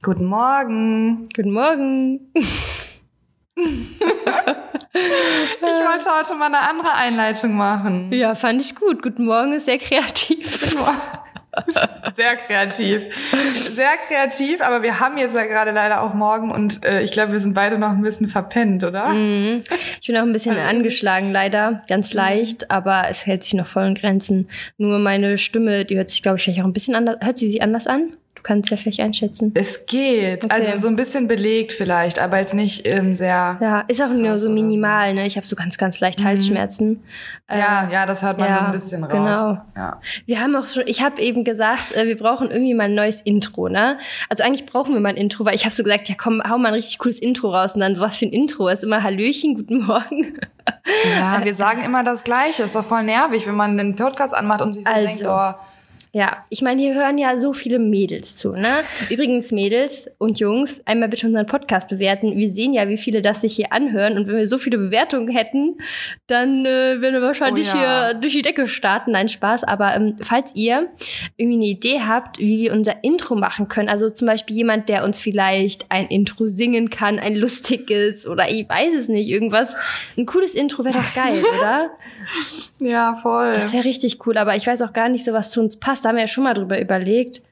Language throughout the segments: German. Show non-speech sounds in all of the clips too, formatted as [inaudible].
Guten Morgen. Guten Morgen. ich wollte heute mal eine andere Einleitung machen. Ja, fand ich gut. Guten Morgen ist sehr kreativ. [laughs] Sehr kreativ. Sehr kreativ, aber wir haben jetzt ja gerade leider auch morgen und äh, ich glaube, wir sind beide noch ein bisschen verpennt, oder? Mhm. Ich bin auch ein bisschen also, angeschlagen, leider. Ganz mhm. leicht, aber es hält sich noch voll in Grenzen. Nur meine Stimme, die hört sich, glaube ich, vielleicht auch ein bisschen anders. Hört sie sich anders an? Du kannst ja vielleicht einschätzen. Es geht. Okay. Also so ein bisschen belegt vielleicht, aber jetzt nicht ähm, sehr. Ja, ist auch nur so minimal, ne? Ich habe so ganz, ganz leicht mhm. Halsschmerzen. Ja, äh, ja, das hört man ja, so ein bisschen raus. Genau. Ja. Wir haben auch schon, ich habe eben gesagt, äh, wir brauchen irgendwie mal ein neues Intro, ne? Also eigentlich brauchen wir mal ein Intro, weil ich habe so gesagt, ja komm, hau mal ein richtig cooles Intro raus und dann so was für ein Intro. Ist immer Hallöchen, guten Morgen. Ja, wir [laughs] sagen immer das Gleiche. Ist doch voll nervig, wenn man den Podcast anmacht und sich so also. denkt, oh, ja, ich meine, hier hören ja so viele Mädels zu, ne? Übrigens, Mädels und Jungs, einmal bitte unseren Podcast bewerten. Wir sehen ja, wie viele das sich hier anhören. Und wenn wir so viele Bewertungen hätten, dann äh, würden wir wahrscheinlich oh ja. hier durch die Decke starten. Nein, Spaß. Aber ähm, falls ihr irgendwie eine Idee habt, wie wir unser Intro machen können, also zum Beispiel jemand, der uns vielleicht ein Intro singen kann, ein lustiges oder ich weiß es nicht, irgendwas. Ein cooles Intro wäre doch geil, [laughs] oder? Ja, voll. Das wäre richtig cool. Aber ich weiß auch gar nicht so, was zu uns passt da haben wir ja schon mal drüber überlegt.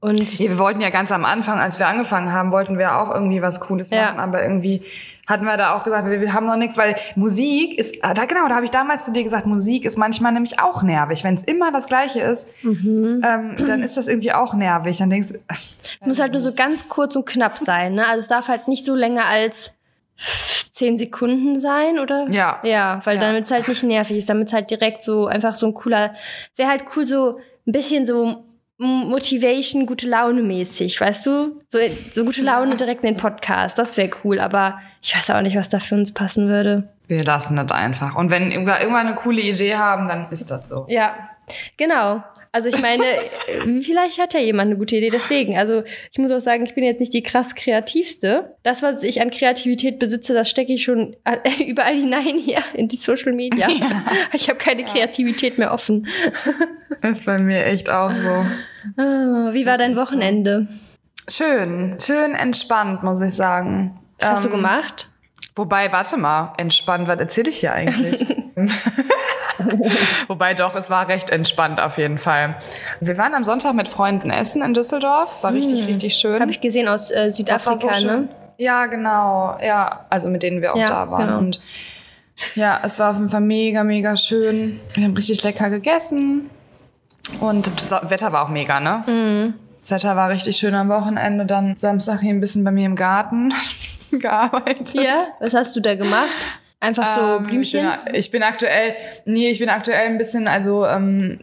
Und wir wollten ja ganz am Anfang, als wir angefangen haben, wollten wir auch irgendwie was Cooles machen, ja. aber irgendwie hatten wir da auch gesagt, wir, wir haben noch nichts, weil Musik ist, ah, da genau, da habe ich damals zu dir gesagt, Musik ist manchmal nämlich auch nervig. Wenn es immer das Gleiche ist, mhm. ähm, dann ist das irgendwie auch nervig. Dann denkst du, es muss halt nur so ganz kurz und knapp sein. Ne? Also es darf halt nicht so länger als zehn Sekunden sein, oder? Ja. Ja, weil ja. damit es halt nicht nervig ist, damit es halt direkt so einfach so ein cooler, wäre halt cool so ein bisschen so Motivation, gute Laune mäßig, weißt du? So, so gute Laune direkt in den Podcast, das wäre cool, aber ich weiß auch nicht, was da für uns passen würde. Wir lassen das einfach. Und wenn wir irgendwann eine coole Idee haben, dann ist das so. Ja, genau. Also ich meine, vielleicht hat ja jemand eine gute Idee. Deswegen, also ich muss auch sagen, ich bin jetzt nicht die krass kreativste. Das, was ich an Kreativität besitze, das stecke ich schon [laughs] überall hinein hier in die Social Media. Ja. Ich habe keine Kreativität mehr offen. [laughs] ist bei mir echt auch so. Ah, wie war dein Wochenende? Schön, schön entspannt, muss ich sagen. Was ähm, hast du ähm, gemacht? Wobei, warte mal, entspannt, was erzähle ich hier eigentlich? [laughs] [laughs] Wobei doch, es war recht entspannt auf jeden Fall. Wir waren am Sonntag mit Freunden essen in Düsseldorf. Es war richtig, mm. richtig schön. Habe ich gesehen aus äh, Südafrika, so ne? Ja, genau. Ja, also mit denen wir auch ja, da waren. Genau. Und ja, es war auf jeden Fall mega, mega schön. Wir haben richtig lecker gegessen. Und das Wetter war auch mega, ne? Mm. Das Wetter war richtig schön am Wochenende. Dann Samstag hier ein bisschen bei mir im Garten [laughs] gearbeitet. Ja, was hast du da gemacht? Einfach so ähm, Blümchen? Ich bin, ich bin, aktuell, nee, ich bin aktuell ein bisschen, also ähm,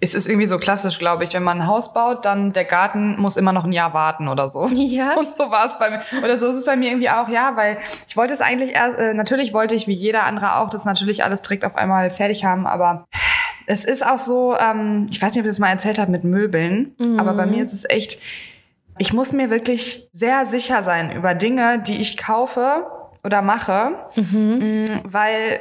es ist irgendwie so klassisch, glaube ich, wenn man ein Haus baut, dann der Garten muss immer noch ein Jahr warten oder so. [laughs] Ja. [laughs] Und so war es bei mir. Oder so ist es bei mir irgendwie auch, ja, weil ich wollte es eigentlich, erst, äh, natürlich wollte ich wie jeder andere auch das natürlich alles direkt auf einmal fertig haben, aber es ist auch so, ähm, ich weiß nicht, ob ich das mal erzählt habe mit Möbeln, mhm. aber bei mir ist es echt, ich muss mir wirklich sehr sicher sein über Dinge, die ich kaufe oder mache, mhm. Mm, weil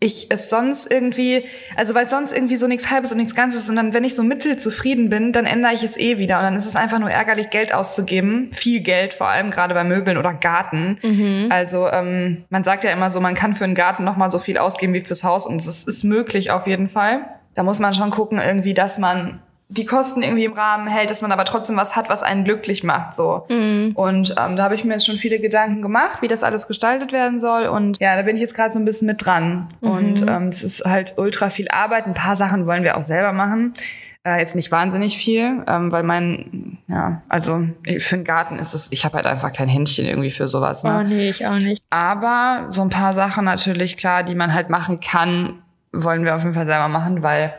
ich es sonst irgendwie, also weil sonst irgendwie so nichts halbes und nichts Ganzes ist und dann, wenn ich so mittelzufrieden bin, dann ändere ich es eh wieder und dann ist es einfach nur ärgerlich, Geld auszugeben, viel Geld, vor allem gerade bei Möbeln oder Garten. Mhm. Also ähm, man sagt ja immer so, man kann für einen Garten noch mal so viel ausgeben wie fürs Haus und es ist möglich auf jeden Fall. Da muss man schon gucken irgendwie, dass man die Kosten irgendwie im Rahmen hält, dass man aber trotzdem was hat, was einen glücklich macht. So. Mhm. Und ähm, da habe ich mir jetzt schon viele Gedanken gemacht, wie das alles gestaltet werden soll. Und ja, da bin ich jetzt gerade so ein bisschen mit dran. Mhm. Und ähm, es ist halt ultra viel Arbeit. Ein paar Sachen wollen wir auch selber machen. Äh, jetzt nicht wahnsinnig viel, ähm, weil mein, ja, also für einen Garten ist es, ich habe halt einfach kein Händchen irgendwie für sowas. Ne? Oh nee, ich auch nicht. Aber so ein paar Sachen natürlich, klar, die man halt machen kann, wollen wir auf jeden Fall selber machen, weil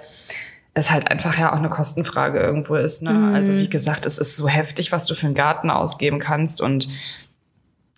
es halt einfach ja auch eine Kostenfrage irgendwo ist. Ne? Mhm. Also wie gesagt, es ist so heftig, was du für einen Garten ausgeben kannst und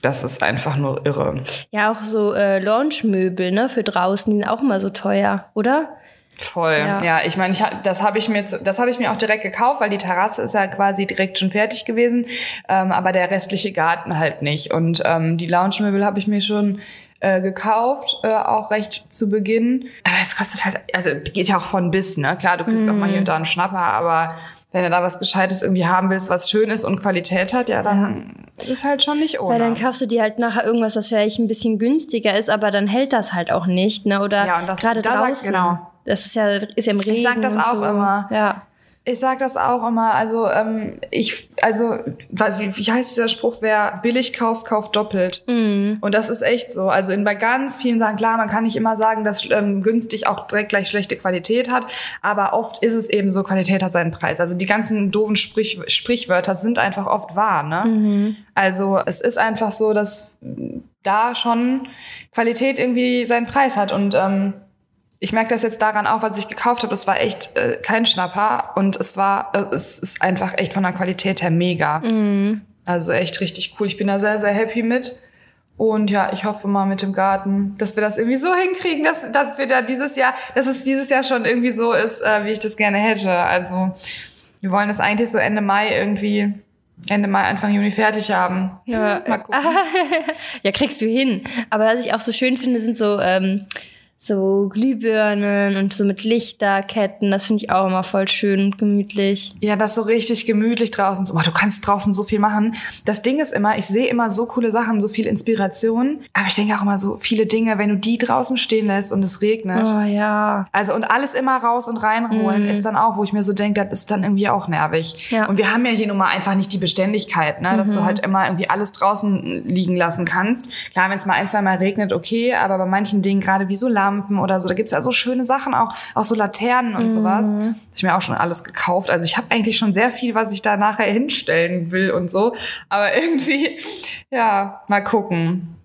das ist einfach nur irre. Ja, auch so äh, Launchmöbel, ne, für draußen, die sind auch immer so teuer, oder? Voll. Ja, ja ich meine, ich, das habe ich mir das habe ich mir auch direkt gekauft, weil die Terrasse ist ja quasi direkt schon fertig gewesen, ähm, aber der restliche Garten halt nicht. Und ähm, die Lounge-Möbel habe ich mir schon äh, gekauft, äh, auch recht zu Beginn. Aber es kostet halt, also geht ja auch von bis, ne? Klar, du kriegst mm. auch mal hier und da einen Schnapper, aber wenn du da was Gescheites irgendwie haben willst, was schön ist und Qualität hat, ja, dann ist halt schon nicht ohne. Weil dann kaufst du dir halt nachher irgendwas, was vielleicht ein bisschen günstiger ist, aber dann hält das halt auch nicht, ne? Oder Ja, und das- gerade da sagt- draußen. genau. Das ist ja, ist ja im Regen. Ich sag das auch so. immer. Ja. Ich sag das auch immer. Also ähm, ich, also wie, wie heißt dieser Spruch? Wer billig kauft, kauft doppelt. Mhm. Und das ist echt so. Also in bei ganz vielen Sachen klar, man kann nicht immer sagen, dass ähm, günstig auch direkt gleich schlechte Qualität hat, aber oft ist es eben so, Qualität hat seinen Preis. Also die ganzen doofen Sprich, Sprichwörter sind einfach oft wahr. Ne? Mhm. Also es ist einfach so, dass da schon Qualität irgendwie seinen Preis hat und ähm, ich merke das jetzt daran auch, was ich gekauft habe. Das war echt äh, kein Schnapper und es war, äh, es ist einfach echt von der Qualität her mega. Mhm. Also echt richtig cool. Ich bin da sehr, sehr happy mit. Und ja, ich hoffe mal mit dem Garten, dass wir das irgendwie so hinkriegen, dass, dass wir da dieses Jahr, dass es dieses Jahr schon irgendwie so ist, äh, wie ich das gerne hätte. Also wir wollen das eigentlich so Ende Mai irgendwie, Ende Mai, Anfang Juni fertig haben. Ja, Mal gucken. [laughs] ja, kriegst du hin. Aber was ich auch so schön finde, sind so, ähm, so Glühbirnen und so mit Lichterketten. Das finde ich auch immer voll schön und gemütlich. Ja, das ist so richtig gemütlich draußen. Oh, du kannst draußen so viel machen. Das Ding ist immer, ich sehe immer so coole Sachen, so viel Inspiration. Aber ich denke auch immer so viele Dinge, wenn du die draußen stehen lässt und es regnet. Oh ja. Also und alles immer raus und reinholen ist dann auch, wo ich mir so denke, das ist dann irgendwie auch nervig. Ja. Und wir haben ja hier nun mal einfach nicht die Beständigkeit, ne, dass du halt immer irgendwie alles draußen liegen lassen kannst. Klar, wenn es mal ein, zwei Mal regnet, okay, aber bei manchen Dingen, gerade wie so Lampen oder so, da gibt's ja so schöne Sachen auch, auch so Laternen und sowas. Hab ich mir auch schon alles gekauft. Also ich habe eigentlich schon sehr viel, was ich da nachher hinstellen will und so. Aber [laughs] irgendwie, ja, mal gucken.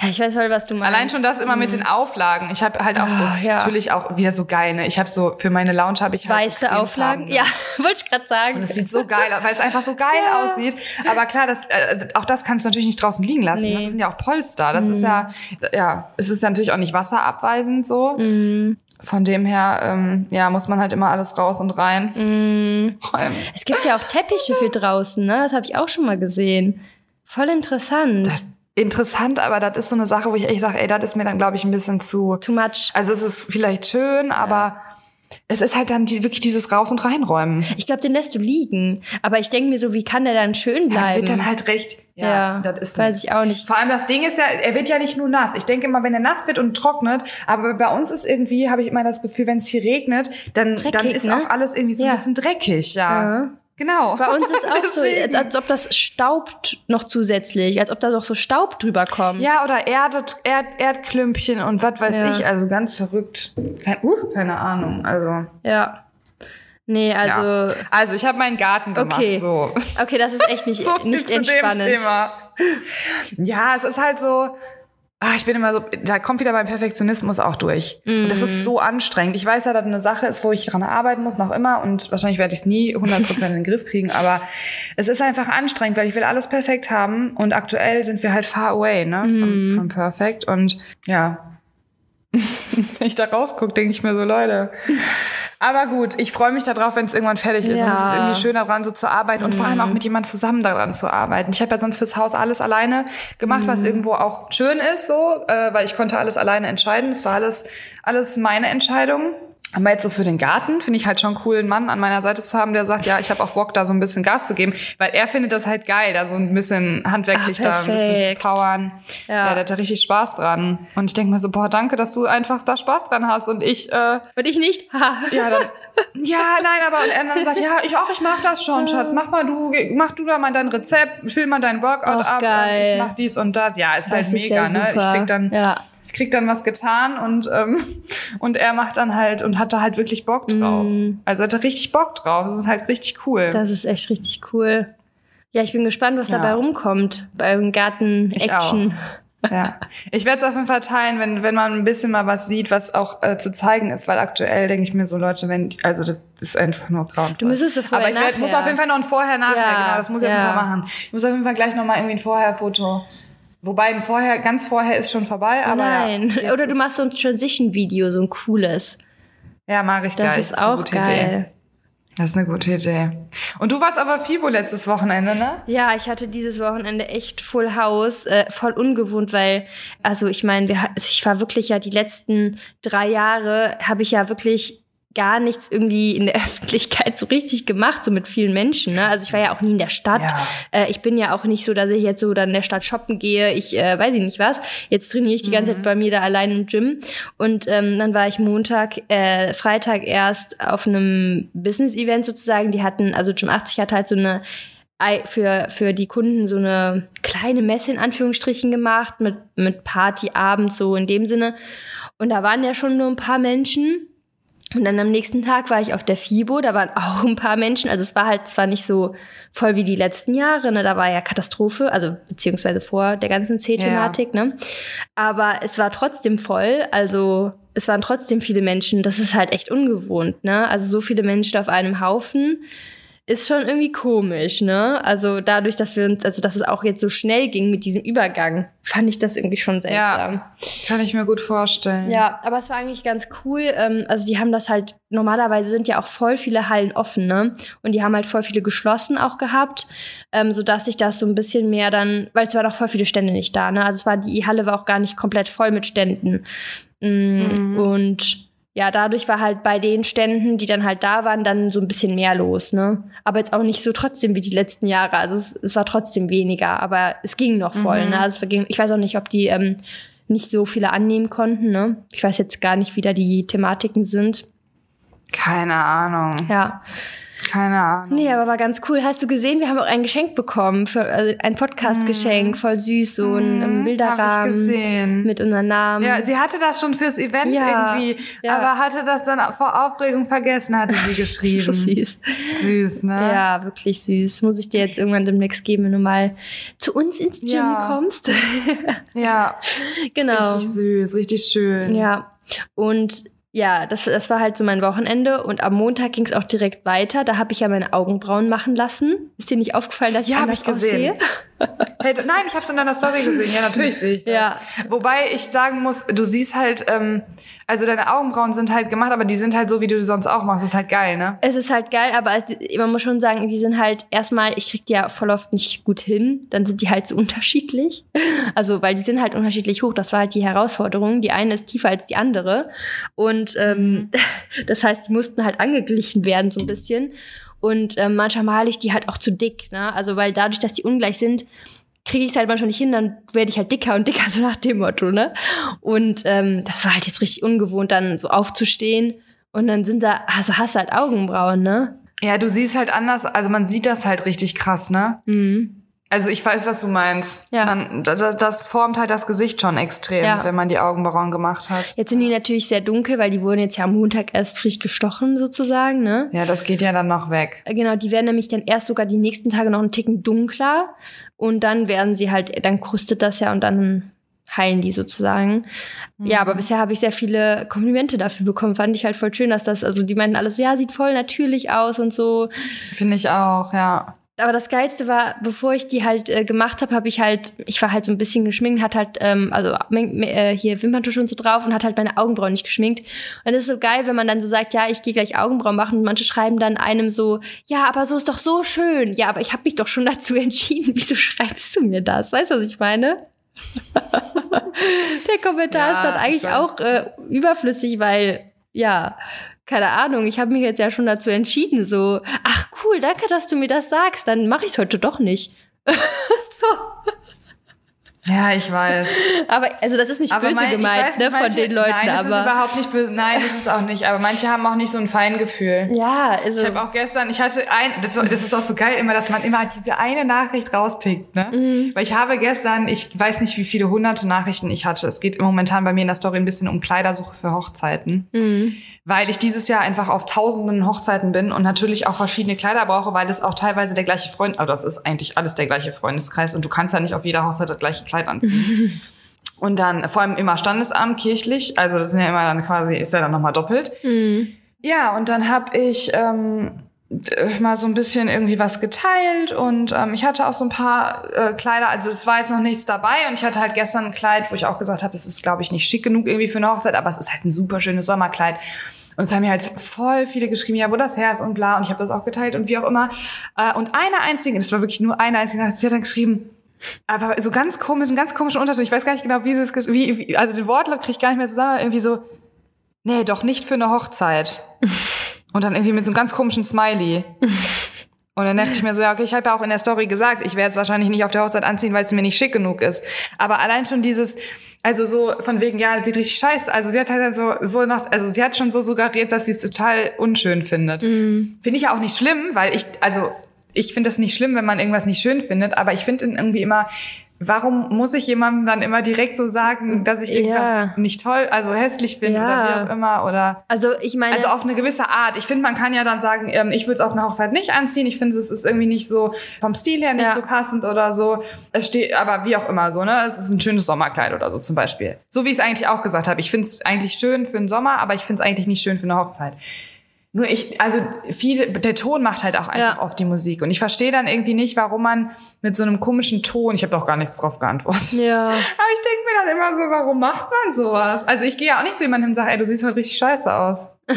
Ja, ich weiß voll, was du meinst. Allein schon das immer mit den Auflagen. Ich habe halt auch so, Ah, ja. natürlich auch wieder so geil, ne? Ich habe so, für meine Lounge habe ich halt so Weiße Auflagen. Cremefarbene. Ja, [laughs] wollte ich gerade sagen. Und es sieht so geil aus, weil es einfach so geil aussieht. Aber klar, das, äh, auch das kannst du natürlich nicht draußen liegen lassen. Nee. ne? Das sind ja auch Polster. Das ist ja, ja, es ist ja natürlich auch nicht wasserabweisend so. Von dem her, ähm, ja, muss man halt immer alles raus und rein. Räumen. Es gibt ja auch Teppiche für draußen, ne? Das habe ich auch schon mal gesehen. Voll interessant. Interessant, aber das ist so eine Sache, wo ich echt sage, ey, das ist mir dann, glaube ich, ein bisschen zu. Too much. Also es ist vielleicht schön, aber es ist halt dann die, wirklich dieses Raus- und Reinräumen. Ich glaube, den lässt du liegen. Aber ich denke mir so, wie kann der dann schön Ja, bleiben? wird dann halt recht. Ja, das ist weiß ich auch nicht. Vor allem das Ding ist ja, er wird ja nicht nur nass. Ich denke immer, wenn er nass wird und trocknet, aber bei uns ist irgendwie, habe ich immer das Gefühl, wenn es hier regnet, dann, dann Dreckig, ist ne? auch alles irgendwie so Ja. ein bisschen dreckig, ja. Ja. Genau. Bei uns ist auch so, [laughs] als, als ob das staubt noch zusätzlich, als ob da noch so Staub drüber kommt. Ja, oder Erde, Erd, Erdklümpchen und was weiß Ja. ich, also ganz verrückt. Kein, uh, keine Ahnung, also. Ja. Nee, also, ja. Also, ich habe meinen Garten gemacht, Okay. so. okay, das ist echt nicht, [laughs] so nicht entspannend. Ja, es ist halt so. Ah, ich bin immer so, da kommt wieder mein Perfektionismus auch durch. Und das Mhm. ist so anstrengend. Ich weiß ja, dass das eine Sache ist, wo ich dran arbeiten muss, noch immer. Und wahrscheinlich werde ich es nie 100% in den Griff kriegen. Aber es ist einfach anstrengend, weil ich will alles perfekt haben. Und aktuell sind wir halt far away, ne? Von, Mhm. von perfekt. Und ja. [laughs] Wenn ich da rausgucke, denke ich mir so, Leute. Aber gut, ich freue mich darauf, wenn es irgendwann fertig ist. Und es ist Ja. Mhm. irgendwie schön daran so zu arbeiten und vor allem auch mit jemand zusammen daran zu arbeiten. Ich habe ja sonst fürs Haus alles alleine gemacht, was Mhm. irgendwo auch schön ist, so, äh, weil ich konnte alles alleine entscheiden. Es war alles, alles meine Entscheidung. Aber jetzt so für den Garten finde ich halt schon cool, einen Mann an meiner Seite zu haben, der sagt, ja, ich habe auch Bock, da so ein bisschen Gas zu geben, weil er findet das halt geil, da so ein bisschen handwerklich Ah, da ein bisschen zu powern. Ja. Ja, der hat da richtig Spaß dran. Und ich denke mir so, boah, danke, dass du einfach da Spaß dran hast und ich, äh, Und ich nicht. Ja, dann, ja, nein, aber und er dann sagt, ja, ich auch, ich mach das schon, Schatz. Mach mal du, mach du da mal dein Rezept, film mal dein Workout Ach, ab. geil. Und ich mach dies und das. Ja, ist halt Das ist mega, ja ne? Ich krieg dann, Ja. Ich krieg dann was getan und ähm, [laughs] und er macht dann halt und hat da halt wirklich Bock drauf. Mm. Also hat er richtig Bock drauf. Das ist halt richtig cool. Das ist echt richtig cool. Ja, ich bin gespannt, was Ja. dabei rumkommt beim Garten Ich Action. Ja, ich werde es auf jeden Fall teilen, wenn, wenn man ein bisschen mal was sieht, was auch äh, zu zeigen ist, weil aktuell denke ich mir so, Leute, wenn, also das ist einfach nur grauenvoll. Du müsstest so vorher, Aber ich werd, muss auf jeden Fall noch ein Vorher-Nachher, Ja, genau, das muss ich auf jeden ja. Fall machen. Ich muss auf jeden Fall gleich noch mal irgendwie ein Vorher-Foto. Wobei Vorher, ganz Vorher ist schon vorbei, aber Nein. Ja, Oder du ist- machst so ein Transition-Video, so ein cooles. Ja, mache ich Das gleich. ist eine auch gute geil. Idee. Das ist eine gute Idee. Und du warst aber FIBO letztes Wochenende, ne? Ja, ich hatte dieses Wochenende echt Full House, äh, voll ungewohnt, weil, also ich meine, also ich war wirklich ja die letzten drei Jahre, habe ich ja wirklich gar nichts irgendwie in der [laughs] Öffentlichkeit so richtig gemacht, so mit vielen Menschen. Ne? Also ich war ja auch nie in der Stadt. Ja. Äh, ich bin ja auch nicht so, dass ich jetzt so dann in der Stadt shoppen gehe. Ich äh, weiß ich nicht was. Jetzt trainiere ich die ganze Zeit bei mir da allein im Gym. Und ähm, dann war ich Montag, äh, Freitag erst auf einem Business-Event sozusagen. Die hatten, also Gym 80 hat halt so eine ei- für, für die Kunden so eine kleine Messe in Anführungsstrichen gemacht mit, mit Partyabend so in dem Sinne. Und da waren ja schon nur ein paar Menschen. Und dann am nächsten Tag war ich auf der FIBO, da waren auch ein paar Menschen. Also es war halt zwar nicht so voll wie die letzten Jahre, ne? da war ja Katastrophe, also beziehungsweise vor der ganzen C-Thematik, ne? Aber es war trotzdem voll, also es waren trotzdem viele Menschen. Das ist halt echt ungewohnt, ne? Also so viele Menschen auf einem Haufen ist schon irgendwie komisch, ne? Also dadurch, dass wir uns, also dass es auch jetzt so schnell ging mit diesem Übergang, fand ich das irgendwie schon seltsam. Ja, kann ich mir gut vorstellen. Ja, aber es war eigentlich ganz cool. Ähm, also die haben das halt, normalerweise sind ja auch voll viele Hallen offen, ne? Und die haben halt voll viele geschlossen auch gehabt, ähm, sodass sich das so ein bisschen mehr dann, weil es waren auch voll viele Stände nicht da, ne? Also es war, die Halle war auch gar nicht komplett voll mit Ständen. Mm, Mhm. Und ja, dadurch war halt bei den Ständen, die dann halt da waren, dann so ein bisschen mehr los, ne? Aber jetzt auch nicht so trotzdem wie die letzten Jahre. Also es, es war trotzdem weniger, aber es ging noch voll, Mhm. ne? Also es verging, ich weiß auch nicht, ob die ähm, nicht so viele annehmen konnten, ne? Ich weiß jetzt gar nicht, wie da die Thematiken sind. Keine Ahnung. Ja. Keine Ahnung. Nee, aber war ganz cool. Hast du gesehen, wir haben auch ein Geschenk bekommen, für, also ein Podcast-Geschenk, voll süß, so ein ähm, Mhm, Bilderrahmen mit unseren Namen. Ja, sie hatte das schon fürs Event Ja, irgendwie, ja. aber hatte das dann vor Aufregung vergessen, hatte sie [laughs] geschrieben. so süß. Süß, ne? Ja, wirklich süß. Muss ich dir jetzt irgendwann demnächst geben, wenn du mal zu uns ins Gym Ja. kommst. Ja, [laughs] genau. richtig süß, richtig schön. Ja. Und ja, das, das war halt so mein Wochenende. Und am Montag ging es auch direkt weiter. Da habe ich ja meine Augenbrauen machen lassen. Ist dir nicht aufgefallen, dass ich Ja, hab anders ich gesehen. aussehe? Hey, nein, ich habe es in deiner Story gesehen. Ja, natürlich sehe ich das. Ja. Wobei ich sagen muss, du siehst halt, ähm, also deine Augenbrauen sind halt gemacht, aber die sind halt so, wie du sonst auch machst. Das ist halt geil, ne? Es ist halt geil, aber es, man muss schon sagen, die sind halt erstmal, ich krieg die ja voll oft nicht gut hin, dann sind die halt so unterschiedlich. Also, weil die sind halt unterschiedlich hoch. Das war halt die Herausforderung. Die eine ist tiefer als die andere. Und ähm, [laughs] das heißt, die mussten halt angeglichen werden, so ein bisschen. Und ähm, manchmal male ich die halt auch zu dick, ne? Also, weil dadurch, dass die ungleich sind, kriege ich es halt manchmal nicht hin, dann werde ich halt dicker und dicker, [laughs] so nach dem Motto, ne? Und ähm, das war halt jetzt richtig ungewohnt, dann so aufzustehen und dann sind da, also hast du halt Augenbrauen, ne? Ja, du siehst halt anders, also man sieht das halt richtig krass, ne? Mhm. Also ich weiß, was du meinst. Ja. Man, das, das formt halt das Gesicht schon extrem, Ja. wenn man die Augenbrauen gemacht hat. Jetzt sind die natürlich sehr dunkel, weil die wurden jetzt ja am Montag erst frisch gestochen, sozusagen, ne? Ja, das geht ja dann noch weg. Genau, die werden nämlich dann erst sogar die nächsten Tage noch einen Ticken dunkler und dann werden sie halt, dann krustet das ja und dann heilen die sozusagen. Ja, aber bisher habe ich sehr viele Komplimente dafür bekommen. Fand ich halt voll schön, dass das, also die meinten alles so, ja, sieht voll natürlich aus und so. Finde ich auch, ja. Aber das Geilste war, bevor ich die halt äh, gemacht habe, habe ich halt, ich war halt so ein bisschen geschminkt, hat halt, ähm, also äh, hier Wimperntusche und so drauf und hat halt meine Augenbrauen nicht geschminkt. Und das ist so geil, wenn man dann so sagt, ja, ich gehe gleich Augenbrauen machen und manche schreiben dann einem so, ja, aber so ist doch so schön. Ja, aber ich habe mich doch schon dazu [laughs] entschieden. Wieso schreibst du mir das? Weißt du, was ich meine? [laughs] Der Kommentar Ja, ist dann eigentlich schon. auch äh, überflüssig, weil, ja, keine Ahnung, ich habe mich jetzt ja schon dazu entschieden, so, ach cool, danke, dass du mir das sagst, dann mache ich es heute doch nicht. [laughs] Ja, ich weiß. Aber, also das ist nicht böse mein- gemeint, weiß ne, nicht, von manche- den Leuten, nein, das aber. ist überhaupt nicht böse. Nein, das ist auch nicht. Aber manche haben auch nicht so ein Feingefühl. ja, also. Ich habe auch gestern, ich hatte ein, das, das ist auch so geil immer, dass man immer diese eine Nachricht rauspickt, ne? Mhm. Weil ich habe gestern, ich weiß nicht, wie viele hunderte Nachrichten ich hatte. Es geht momentan bei mir in der Story ein bisschen um Kleidersuche für Hochzeiten. Mhm. Weil ich dieses Jahr einfach auf tausenden Hochzeiten bin und natürlich auch verschiedene Kleider brauche, weil es auch teilweise der gleiche Freund, also das ist eigentlich alles der gleiche Freundeskreis und du kannst ja nicht auf jeder Hochzeit das gleiche Kleid anziehen. [laughs] Und dann vor allem immer Standesamt, kirchlich, also das sind ja immer dann quasi, ist ja dann nochmal doppelt. Mhm. Ja, und dann habe ich ähm, äh, mal so ein bisschen irgendwie was geteilt und ähm, ich hatte auch so ein paar äh, Kleider, also es war jetzt noch nichts dabei und ich hatte halt gestern ein Kleid, wo ich auch gesagt habe, es ist glaube ich nicht schick genug irgendwie für eine Hochzeit, aber es ist halt ein super schönes Sommerkleid. Und es haben mir halt voll viele geschrieben, ja, wo das her ist und bla. Und ich habe das auch geteilt und wie auch immer. Äh, und eine einzige, das war wirklich nur eine einzige sie hat dann geschrieben, aber so ganz komisch, einen ganz komischen Unterschied. Ich weiß gar nicht genau, wie sie es, wie, wie also den Wortlaut kriege ich gar nicht mehr zusammen, irgendwie so, nee, doch nicht für eine Hochzeit. [laughs] Und dann irgendwie mit so einem ganz komischen Smiley. Und dann dachte ich mir so, ja, okay, ich habe ja auch in der Story gesagt, ich werde es wahrscheinlich nicht auf der Hochzeit anziehen, weil es mir nicht schick genug ist. Aber allein schon dieses, also so von wegen, ja, sieht richtig scheiße. Also sie hat halt so, so nach, also sie hat schon so suggeriert, dass sie es total unschön findet. Mhm. Finde ich ja auch nicht schlimm, weil ich, also ich finde das nicht schlimm, wenn man irgendwas nicht schön findet, aber ich finde irgendwie immer, warum muss ich jemandem dann immer direkt so sagen, dass ich irgendwas Ja. nicht toll, also hässlich finde Ja. oder wie auch immer oder Also ich meine, also auf eine gewisse Art. Ich finde, man kann ja dann sagen, ähm, ich würde es auf einer Hochzeit nicht anziehen. Ich finde, es ist irgendwie nicht so vom Stil her nicht Ja. so passend oder so. Es steht, aber wie auch immer so, ne? Es ist ein schönes Sommerkleid oder so zum Beispiel. So wie ich es eigentlich auch gesagt habe. Ich finde es eigentlich schön für den Sommer, aber ich finde es eigentlich nicht schön für eine Hochzeit. Nur ich, also viel, der Ton macht halt auch einfach Ja. auf die Musik. Und ich verstehe dann irgendwie nicht, warum man mit so einem komischen Ton, ich habe doch gar nichts drauf geantwortet. ja. Aber ich denke mir dann immer so, warum macht man sowas? Also ich gehe ja auch nicht zu jemandem und sage, ey, du siehst heute richtig scheiße aus. [laughs]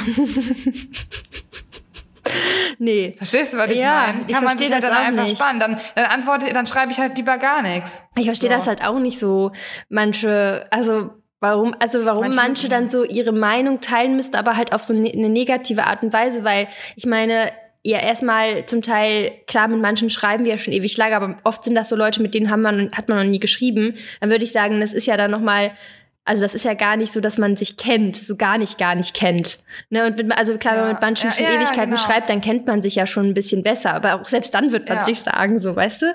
Nee. Verstehst du, was ich Ja, meine? ich Kann man versteh sich halt das dann einfach nicht. spannen. Dann, dann antworte, dann schreibe ich halt lieber gar nichts. Ich verstehe So. das halt auch nicht so. Manche, also warum, also warum Manche manche, müssen- dann so ihre Meinung teilen müssten, aber halt auf so ne, eine negative Art und Weise, weil ich meine, ja, erstmal zum Teil, klar, mit manchen schreiben wir ja schon ewig lange, aber oft sind das so Leute, mit denen haben man, hat man noch nie geschrieben. Dann würde ich sagen, das ist ja dann nochmal, also das ist ja gar nicht so, dass man sich kennt, so gar nicht, gar nicht kennt. Ne? Und mit, also klar, wenn man Ja. mit manchen Ja, schon ja, ja, Ewigkeiten genau. schreibt, dann kennt man sich ja schon ein bisschen besser. Aber auch selbst dann wird man Ja. sich sagen, so, weißt du?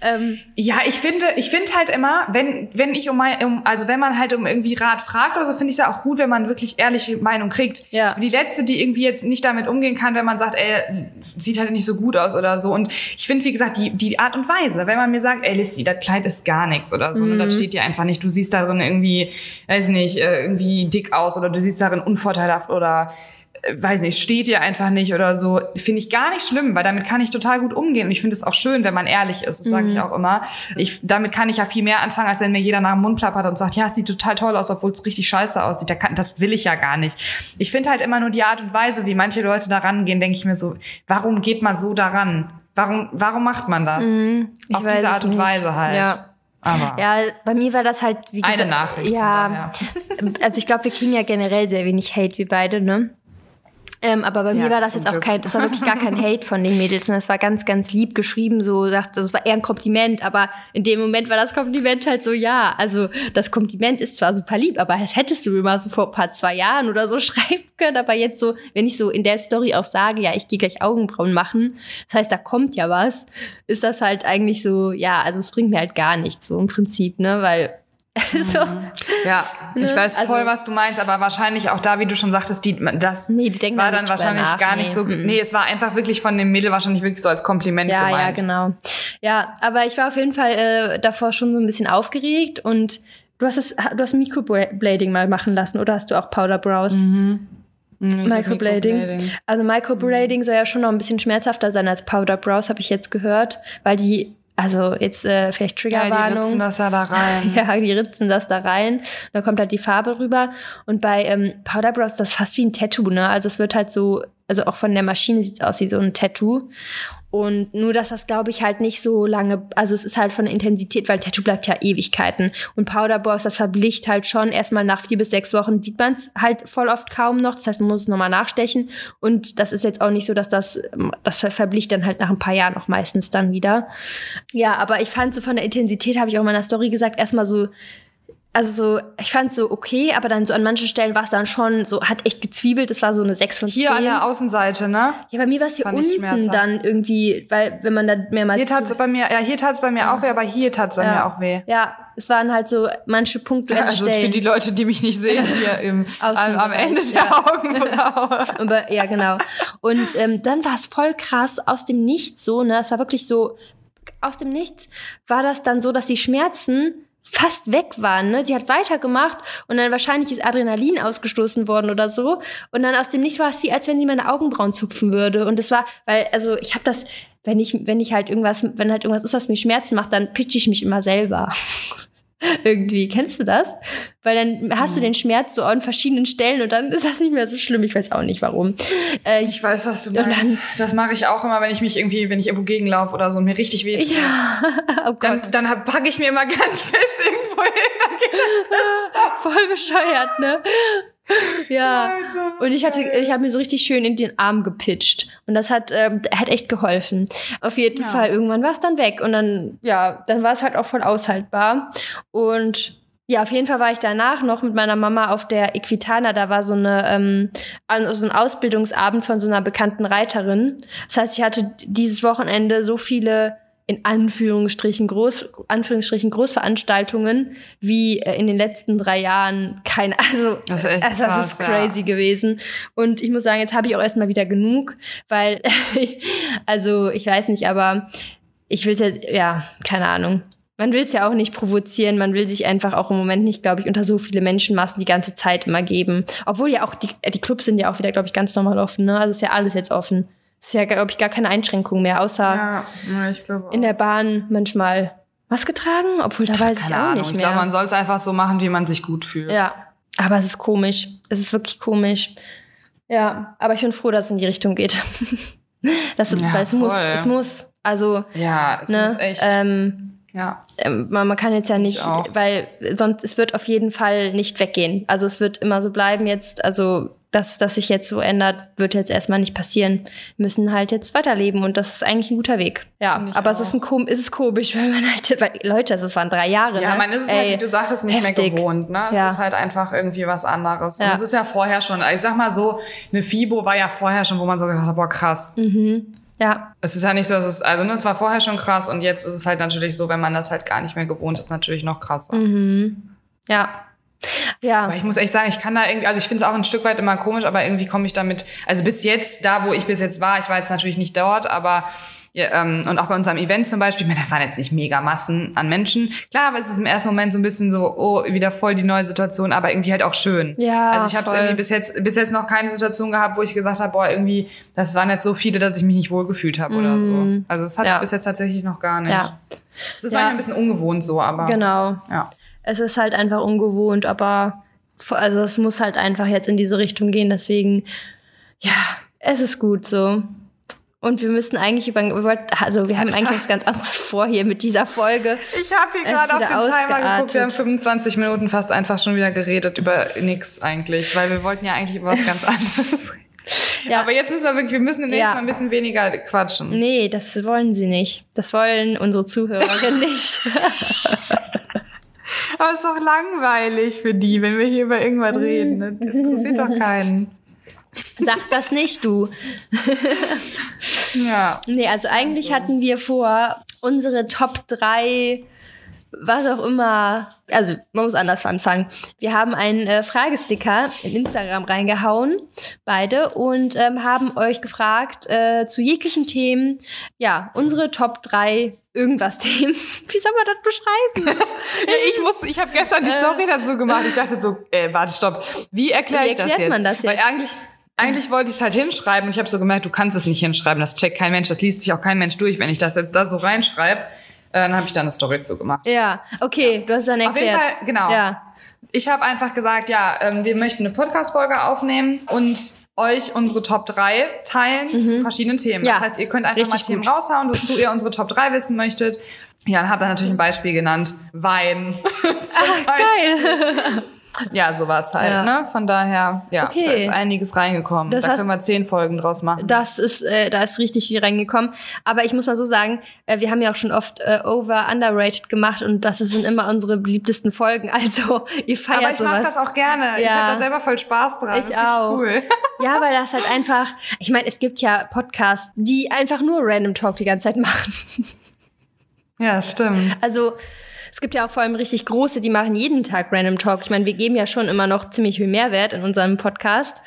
Ähm, Ja, ich finde, ich finde halt immer, wenn, wenn ich um mein, um, also wenn man halt um irgendwie Rat fragt oder so, finde ich es ja auch gut, wenn man wirklich ehrliche Meinung kriegt. Ja. Die letzte, die irgendwie jetzt nicht damit umgehen kann, wenn man sagt, ey, sieht halt nicht so gut aus oder so. Und ich finde, wie gesagt, die, die Art und Weise, wenn man mir sagt, ey, Lissy, das Kleid ist gar nichts oder so, ne, Mhm. das steht dir einfach nicht, du siehst darin irgendwie, weiß nicht, äh, irgendwie dick aus oder du siehst darin unvorteilhaft oder äh, weiß nicht, steht dir einfach nicht oder so, finde ich gar nicht schlimm, weil damit kann ich total gut umgehen und ich finde es auch schön, wenn man ehrlich ist, das sage Mhm. ich auch immer. Ich, damit kann ich ja viel mehr anfangen, als wenn mir jeder nach dem Mund plappert und sagt, ja, es sieht total toll aus, obwohl es richtig scheiße aussieht. Da kann, das will ich ja gar nicht. Ich finde halt immer nur die Art und Weise, wie manche Leute da rangehen, denke ich mir so, warum geht man so daran? Warum, warum macht man das? Mhm. Auf diese es Art und. Weise halt. Ja. Aber. Ja, bei mir war das halt, wie Eine gesagt, Nachricht von Ja, also ich glaube, wir kriegen ja generell sehr wenig Hate, wir beide, ne? Ähm, aber bei Ja, mir war das jetzt auch Glück. kein, das war wirklich gar kein Hate von den Mädels. Und das war ganz, ganz lieb geschrieben, so sagt, das war eher ein Kompliment, aber in dem Moment war das Kompliment halt so, ja, also das Kompliment ist zwar super lieb, aber das hättest du mir mal so vor ein paar zwei Jahren oder so [laughs] schreiben können. Aber jetzt so, wenn ich so in der Story auch sage, ja, ich gehe gleich Augenbrauen machen, das heißt, da kommt ja was, ist das halt eigentlich so, ja, also es bringt mir halt gar nichts, so im Prinzip, ne, weil [laughs] so, Ja, ich Ne? weiß voll, Also- was du meinst, aber wahrscheinlich auch da, wie du schon sagtest, die, das Nee, die war da dann wahrscheinlich nach, gar nee. nicht so. Mhm. Nee, es war einfach wirklich von dem Mädel wahrscheinlich wirklich so als Kompliment Ja, gemeint. ja, genau. Ja, aber ich war auf jeden Fall äh, davor schon so ein bisschen aufgeregt und du hast es, du hast Microblading mal machen lassen oder hast du auch Powder Brows? Mhm, ich hab Microblading. Also Microblading soll ja schon noch ein bisschen schmerzhafter sein als Powder Brows, habe ich jetzt gehört, weil die, also jetzt äh, vielleicht Ja, die ritzen Triggerwarnung. das ja da rein. [laughs] Ja, die ritzen das da rein. Da kommt halt die Farbe rüber. Und bei ähm, Powder Brows ist das fast wie ein Tattoo, ne? Also es wird halt so, also auch von der Maschine sieht es aus wie so ein Tattoo. Und nur, dass das, glaube ich, halt nicht so lange, also es ist halt von der Intensität, weil Tattoo bleibt ja Ewigkeiten. Und Powder Brows, das verblicht halt schon. Erstmal nach vier bis sechs Wochen sieht man es halt voll oft kaum noch. Das heißt, man muss es nochmal nachstechen. Und das ist jetzt auch nicht so, dass das, das verblicht dann halt nach ein paar Jahren auch meistens dann wieder. Ja, aber ich fand so von der Intensität, habe ich auch in meiner Story gesagt, erstmal so, also so, ich fand so okay, aber dann so an manchen Stellen war es dann schon so, hat echt gezwiebelt, das war so eine 6 von 10. Hier an der Außenseite, ne? ja, bei mir war es hier Fand unten dann irgendwie, weil wenn man da mehrmals Hier tat's bei mir, ja, hier tat's bei mir auch weh, aber hier tat's bei mir auch weh. Ja, es waren halt so manche Punkte [laughs] Also für Stellen. die Leute, die mich nicht sehen, [laughs] hier im, am, am Ende der ja. Augenbraue. [laughs] Ja, genau. Und ähm, dann war es voll krass aus dem Nichts so, ne? Es war wirklich so, aus dem Nichts war das dann so, dass die Schmerzen fast weg waren. Ne? Sie hat weitergemacht und dann wahrscheinlich ist Adrenalin ausgestoßen worden oder so. Und dann aus dem Nichts war es wie, als wenn sie meine Augenbrauen zupfen würde. Und das war, weil, also ich habe das, wenn ich, wenn ich halt irgendwas, wenn halt irgendwas ist, was mir Schmerzen macht, dann pitch ich mich immer selber. [laughs] [laughs] Irgendwie, kennst du das? Weil dann hast du den Schmerz so an verschiedenen Stellen und dann ist das nicht mehr so schlimm. Ich weiß auch nicht warum. Äh, Ich weiß, was du meinst. dann- Das mache ich auch immer, wenn ich mich irgendwie, wenn ich irgendwo gegenlaufe oder so und mir richtig weh tut. ja, [laughs] oh Dann, Gott, dann hab- packe ich mir immer ganz fest [laughs] irgendwo hin. Dann voll bescheuert, ne? [laughs] Ja. Und ich hatte, ich habe mir so richtig schön in den Arm gepitcht. Und das hat, ähm, hat echt geholfen. Auf jeden Ja. Fall, irgendwann war es dann weg. Und dann, ja, dann war es halt auch voll aushaltbar. Und ja, auf jeden Fall war ich danach noch mit meiner Mama auf der Equitana. Da war so eine ähm, so ein Ausbildungsabend von so einer bekannten Reiterin. Das heißt, ich hatte dieses Wochenende so viele in Anführungsstrichen, Groß, Anführungsstrichen Großveranstaltungen wie äh, in den letzten drei Jahren keine. Also Das ist also das ist crazy gewesen. Und ich muss sagen, jetzt habe ich auch erstmal wieder genug, weil, [laughs] also ich weiß nicht, aber ich will ja, ja, keine Ahnung. Man will es ja auch nicht provozieren, man will sich einfach auch im Moment nicht, glaube ich, unter so viele Menschenmassen die ganze Zeit immer geben. Obwohl ja auch die, die Clubs sind ja auch wieder, glaube ich, ganz normal offen, ne? Also ist ja alles jetzt offen. Ist ja, glaube ich, gar keine Einschränkung mehr, außer Ja, ich in der Bahn manchmal Maske tragen, obwohl da weiß ich auch Ahnung. nicht Ich mehr. glaube, man soll es einfach so machen, wie man sich gut fühlt. Ja, aber es ist komisch. Es ist wirklich komisch. Ja, aber ich bin froh, dass es in die Richtung geht. [laughs] das, Ja, weil es muss, voll. es muss. Also, Ja, es ne, muss echt. ähm, ja. ähm, man, man kann jetzt ja nicht, Ich weil sonst, es wird auf jeden Fall nicht weggehen. Also es wird immer so bleiben jetzt, also dass das sich jetzt so ändert, wird jetzt erstmal nicht passieren. Wir müssen halt jetzt weiterleben und das ist eigentlich ein guter Weg. Ja, aber es auch. ist, ein, kom- es ist komisch, [laughs] weil man halt, weil, Leute, das waren drei Jahre. Ja, ne? man ist es Ey, halt, wie du sagtest, nicht heftig. mehr gewohnt. Ne? Es Ja. ist halt einfach irgendwie was anderes. Ja. Und es ist ja vorher schon, ich sag mal so, eine FIBO war ja vorher schon, wo man so gedacht hat, boah, krass. Mhm. Ja, Es ist ja nicht so, dass es, also ne, es war vorher schon krass und jetzt ist es halt natürlich so, wenn man das halt gar nicht mehr gewohnt ist, natürlich noch krasser. Mhm. ja. Ja. Aber ich muss echt sagen, ich kann da irgendwie, also ich finde es auch ein Stück weit immer komisch, aber irgendwie komme ich damit, also bis jetzt, da wo ich bis jetzt war, ich war jetzt natürlich nicht dort, aber ja, ähm, und auch bei unserem Event zum Beispiel, ich meine, da waren jetzt nicht mega Massen an Menschen. Klar, aber es ist im ersten Moment so ein bisschen so, oh, wieder voll die neue Situation, aber irgendwie halt auch schön. Ja, Also ich habe irgendwie bis jetzt, bis jetzt noch keine Situation gehabt, wo ich gesagt habe, boah, irgendwie, das waren jetzt so viele, dass ich mich nicht wohlgefühlt habe oder so. Also es hatte Mhm. Ja. ich bis jetzt tatsächlich noch gar nicht. Ja. Es ist Ja. manchmal ein bisschen ungewohnt so, aber Genau. ja. Es ist halt einfach ungewohnt, aber also es muss halt einfach jetzt in diese Richtung gehen. Deswegen, ja, es ist gut so. Und wir müssen eigentlich über, also wir haben eigentlich was ganz anderes [laughs] vor hier mit dieser Folge. Ich habe hier gerade auf den wieder Timer geguckt. Wir haben ausgeartet. 25 Minuten fast einfach schon wieder geredet über nix eigentlich, weil wir wollten ja eigentlich über was ganz [laughs] anderes reden. Ja. Aber jetzt müssen wir wirklich, wir müssen demnächst Ja. mal ein bisschen weniger quatschen. Nee, das wollen sie nicht. Das wollen unsere Zuhörerinnen [laughs] nicht. Aber es ist doch langweilig für die, wenn wir hier über irgendwas reden. Das interessiert doch keinen. Sag das nicht, du. Ja. Nee, also eigentlich hatten wir vor, unsere Top 3, was auch immer, also man muss anders anfangen. Wir haben einen äh, Fragesticker in Instagram reingehauen, beide, und ähm, haben euch gefragt äh, zu jeglichen Themen, ja, unsere Top 3 irgendwas Themen. [laughs] Wie soll man das beschreiben? [laughs] Ich muss, ich habe gestern die Story dazu gemacht. Ich dachte so, äh, warte, stopp. Wie erkläre Wie ich das erklärt jetzt? man das Weil jetzt? eigentlich, eigentlich wollte ich es halt hinschreiben und ich habe so gemerkt, du kannst es nicht hinschreiben. Das checkt kein Mensch, das liest sich auch kein Mensch durch. Wenn ich das jetzt da so reinschreibe, äh, dann habe ich da eine Story zu gemacht. ja, okay, du hast dann Auf jeden erklärt. Fall, genau. Ja. Ich habe einfach gesagt, ja, ähm, wir möchten eine Podcast-Folge aufnehmen und euch unsere Top 3 teilen zu verschiedenen Themen. Mhm. Ja, Das heißt, ihr könnt einfach richtig mal Themen gut. raushauen, wozu ihr [laughs] unsere Top 3 wissen möchtet. Ja, dann habt ihr natürlich ein Beispiel genannt. Wein. [laughs] Beispiel. Geil. Ja, sowas halt, Ja. ne? Von daher, ja, Okay. da ist einiges reingekommen. Das da heißt- können wir zehn Folgen draus machen. Das ist, äh, da ist richtig viel reingekommen. Aber ich muss mal so sagen, äh, wir haben ja auch schon oft äh, over, underrated gemacht und das sind immer unsere beliebtesten Folgen. [laughs] Also, ihr feiert Aber ich mache sowas. das auch gerne. Ich Ja. habe da selber voll Spaß dran. Ich Das auch. Cool. [laughs] Ja, weil das halt einfach, ich meine, es gibt ja Podcasts, die einfach nur Random Talk die ganze Zeit machen. [laughs] Ja, stimmt. Also, es gibt ja auch vor allem richtig große, die machen jeden Tag Random Talk. Ich meine, wir geben ja schon immer noch ziemlich viel Mehrwert in unserem Podcast.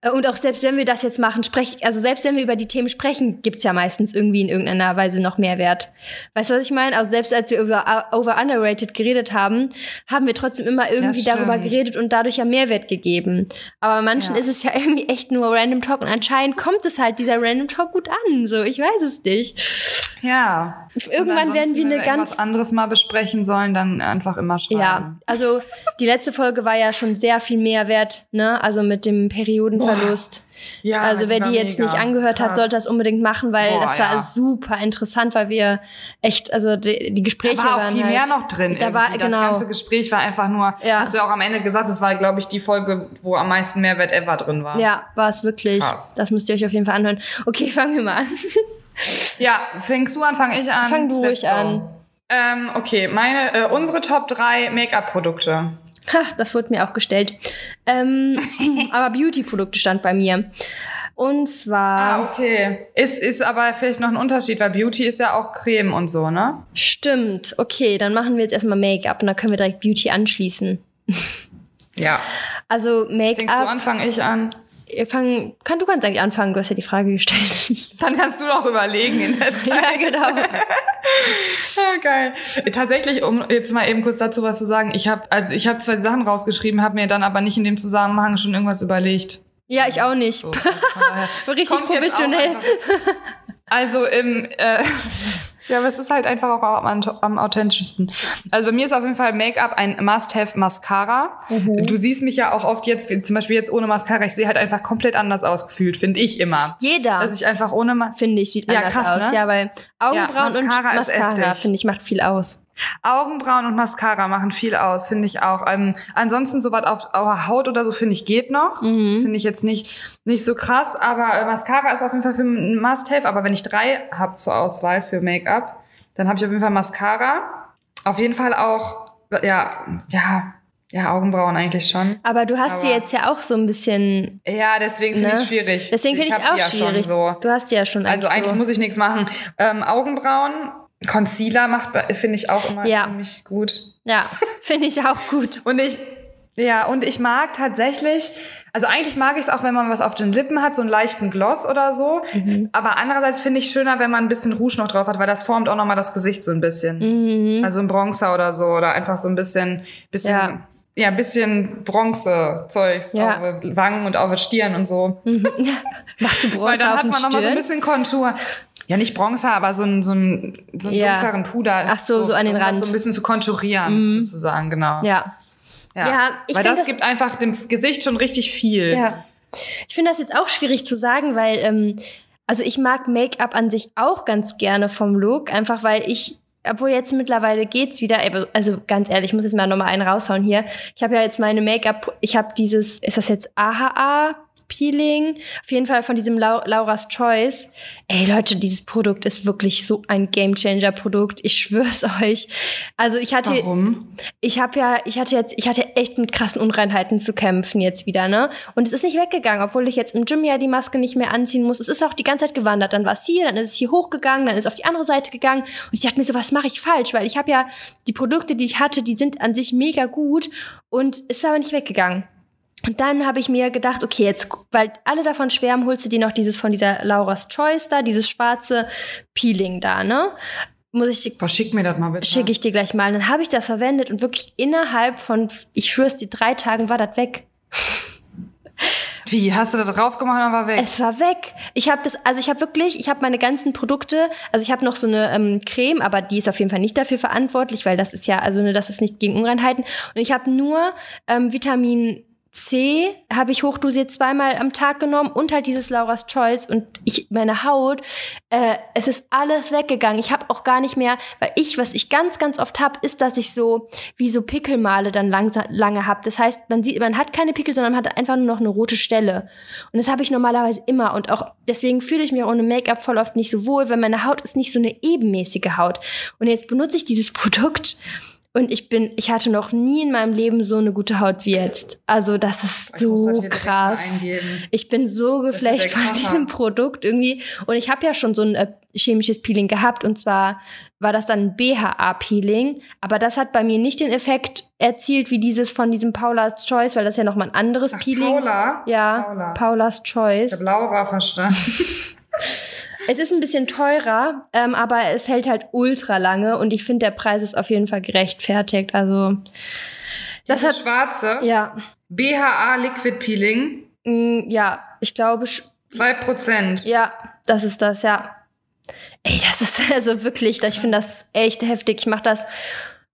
Äh, Und auch selbst wenn wir das jetzt machen, sprech, also selbst wenn wir über die Themen sprechen, gibt's ja meistens irgendwie in irgendeiner Weise noch Mehrwert. Weißt du, was ich meine? Also selbst als wir über uh, Over Underrated geredet haben, haben wir trotzdem immer irgendwie darüber geredet und dadurch ja Mehrwert gegeben. Aber manchen Ja. ist es ja irgendwie echt nur Random Talk und anscheinend kommt es halt dieser Random Talk gut an. So, ich weiß es nicht. Ja. Irgendwann werden wir eine ganz was anderes mal besprechen sollen, dann einfach immer schreiben. Ja, also die letzte Folge war ja schon sehr viel Mehrwert, ne? Also mit dem Periodenverlust. Ja, also wer die jetzt mega. nicht angehört hat, Krass. sollte das unbedingt machen, weil Boah, das war ja. super interessant, weil wir echt, also die, die Gespräche Da war auch waren viel halt, mehr noch drin. Da war. Das genau. ganze Gespräch war einfach nur, Ja. hast du ja auch am Ende gesagt, das war, glaube ich, die Folge, wo am meisten Mehrwert ever drin war. Ja, war es wirklich. Krass. Das müsst ihr euch auf jeden Fall anhören. Okay, [laughs] fangen wir mal an. Ja, fängst du an, fange ich an? Fang du Let's ruhig go. an. Ähm, okay, meine, äh, unsere Top 3 Make-up-Produkte. Ha, das wurde mir auch gestellt. Ähm, [laughs] aber Beauty-Produkte stand bei mir. Und zwar Ah, okay. Ist, ist aber vielleicht noch ein Unterschied, weil Beauty ist ja auch Creme und so, ne? stimmt. Okay, dann machen wir jetzt erstmal Make-up und dann können wir direkt Beauty anschließen. Ja. Also Fängst du Make-up. an, fange ich an? Fangen, kann, du kannst eigentlich anfangen, du hast ja die Frage gestellt. [laughs] Dann kannst du doch überlegen in der [laughs] Zeit. ja, genau. [laughs] Ja, geil. Tatsächlich, um jetzt mal eben kurz dazu was zu sagen, ich habe also ich habe zwei Sachen rausgeschrieben, habe mir dann aber nicht in dem Zusammenhang schon irgendwas überlegt. Ja, ich auch nicht. So, von daher Richtig auch professionell. Also im äh, ja, aber es ist halt einfach auch am, am authentischsten. Also bei mir ist auf jeden Fall Make-up ein Must-have Mascara. Mhm. Du siehst mich ja auch oft jetzt, zum Beispiel jetzt ohne Mascara, ich sehe halt einfach komplett anders ausgefühlt, finde ich immer. Jeder, Dass ich einfach ohne Ma finde ich, sieht Ja, anders krass, aus. ne? Ja, weil Augenbrauen und Mascara ist Mascara, finde ich, macht viel aus. Augenbrauen und Mascara machen viel aus, finde ich auch. Ähm, ansonsten sowas auf, auf Haut oder so finde ich geht noch. Mhm. Finde ich jetzt nicht nicht so krass, aber äh, Mascara ist auf jeden Fall für ein Must-have. Aber wenn ich drei habe zur Auswahl für Make-up, dann habe ich auf jeden Fall Mascara. Auf jeden Fall auch ja ja ja Augenbrauen eigentlich schon. Aber du hast die jetzt ja auch so ein bisschen. Ja, deswegen finde Ne? ich schwierig. Deswegen finde ich es auch ja schon schwierig. So. Du hast die ja schon Also eigentlich so. muss ich nichts machen. Ähm, Augenbrauen, Concealer macht finde ich auch immer Ja. ziemlich gut. Ja, finde ich auch gut. [laughs] Und ich, ja, und ich mag tatsächlich, also eigentlich mag ich es auch, wenn man was auf den Lippen hat, so einen leichten Gloss oder so. Mhm. Aber andererseits finde ich schöner, wenn man ein bisschen Rouge noch drauf hat, weil das formt auch nochmal das Gesicht so ein bisschen. Mhm. Also ein Bronzer oder so oder einfach so ein bisschen, bisschen, Ja. ja, ein bisschen Bronze-Zeugs Ja. auf Wangen und auf Stirn und so. [laughs] Machst du Weil Bronzer dann auf hat man nochmal so ein bisschen Kontur. Ja, nicht Bronzer, aber so ein, so ein, so ein Ja. dunkleren Puder. Ach so, so an den um Rand. Mhm. So ein bisschen zu konturieren, sozusagen, genau. ja. Ja, ich Weil das, das- gibt einfach dem Gesicht schon richtig viel. Ja. Ich finde das jetzt auch schwierig zu sagen, weil, ähm, also ich mag Make-up an sich auch ganz gerne vom Look, einfach weil ich, obwohl jetzt mittlerweile geht's wieder, also ganz ehrlich, ich muss jetzt mal nochmal einen raushauen hier. Ich habe ja jetzt meine Make-up, ich habe dieses, ist das jetzt AHA? Peeling, auf jeden Fall von diesem Lau Laura's Choice. Ey Leute, dieses Produkt ist wirklich so ein Gamechanger Produkt. Ich schwör's [laughs] euch. Also ich hatte, Warum? ich habe ja, ich hatte jetzt, ich hatte echt mit krassen Unreinheiten zu kämpfen jetzt wieder, ne? Und es ist nicht weggegangen, obwohl ich jetzt im Gym ja die Maske nicht mehr anziehen muss. Es ist auch die ganze Zeit gewandert. Dann war es hier, dann ist es hier hochgegangen, dann ist es auf die andere Seite gegangen. Und ich dachte mir so, was mache ich falsch? Weil ich habe ja die Produkte, die ich hatte, die sind an sich mega gut und ist aber nicht weggegangen. Und dann habe ich mir gedacht, okay, jetzt, weil alle davon schwärmen, holst du dir noch dieses von dieser Laura's Choice da, dieses schwarze Peeling da, ne? Muss ich Boah, schick mir das mal bitte. Schicke ich dir gleich mal. Dann habe ich das verwendet und wirklich innerhalb von, ich schwör's dir, drei Tagen war das weg. Wie, hast du da drauf gemacht und war weg? Es war weg. Ich habe das, also ich habe wirklich, ich habe meine ganzen Produkte, also ich habe noch so eine ähm, Creme, aber die ist auf jeden Fall nicht dafür verantwortlich, weil das ist ja, also ne, das ist nicht gegen Unreinheiten. Und ich habe nur ähm, Vitamin C habe ich hochdosiert zweimal am Tag genommen und halt dieses Laura's Choice und ich meine Haut, äh, es ist alles weggegangen. Ich habe auch gar nicht mehr, weil ich, was ich ganz, ganz oft habe, ist, dass ich so wie so Pickelmale dann lang, lange habe. Das heißt, man sieht, man hat keine Pickel, sondern man hat einfach nur noch eine rote Stelle. Und das habe ich normalerweise immer und auch deswegen fühle ich mich ohne Make-up voll oft nicht so wohl, weil meine Haut ist nicht so eine ebenmäßige Haut. Und jetzt benutze ich dieses [laughs] Produkt und ich bin, ich hatte noch nie in meinem Leben so eine gute Haut wie jetzt. Also das ist Ich so krass. Ich bin so geflecht der von diesem Produkt irgendwie. Und ich habe ja schon so ein äh, chemisches Peeling gehabt. Und zwar war das dann ein BHA-Peeling. Aber das hat bei mir nicht den Effekt erzielt wie dieses von diesem Paula's Choice, weil das ja nochmal ein anderes Ach, Peeling. Paula? Ja, Paula. Paula's Ich Choice. hab Laura verstanden. [laughs] Es ist ein bisschen teurer, ähm, aber es hält halt ultra lange und ich finde, der Preis ist auf jeden Fall gerechtfertigt. Also, das Diese hat, schwarze ja, BHA Liquid Peeling, mm, ja, ich glaube, sch- 2%. ja, das ist das, ja. Ey, das ist [laughs] also wirklich, ich finde das echt heftig. Ich mache das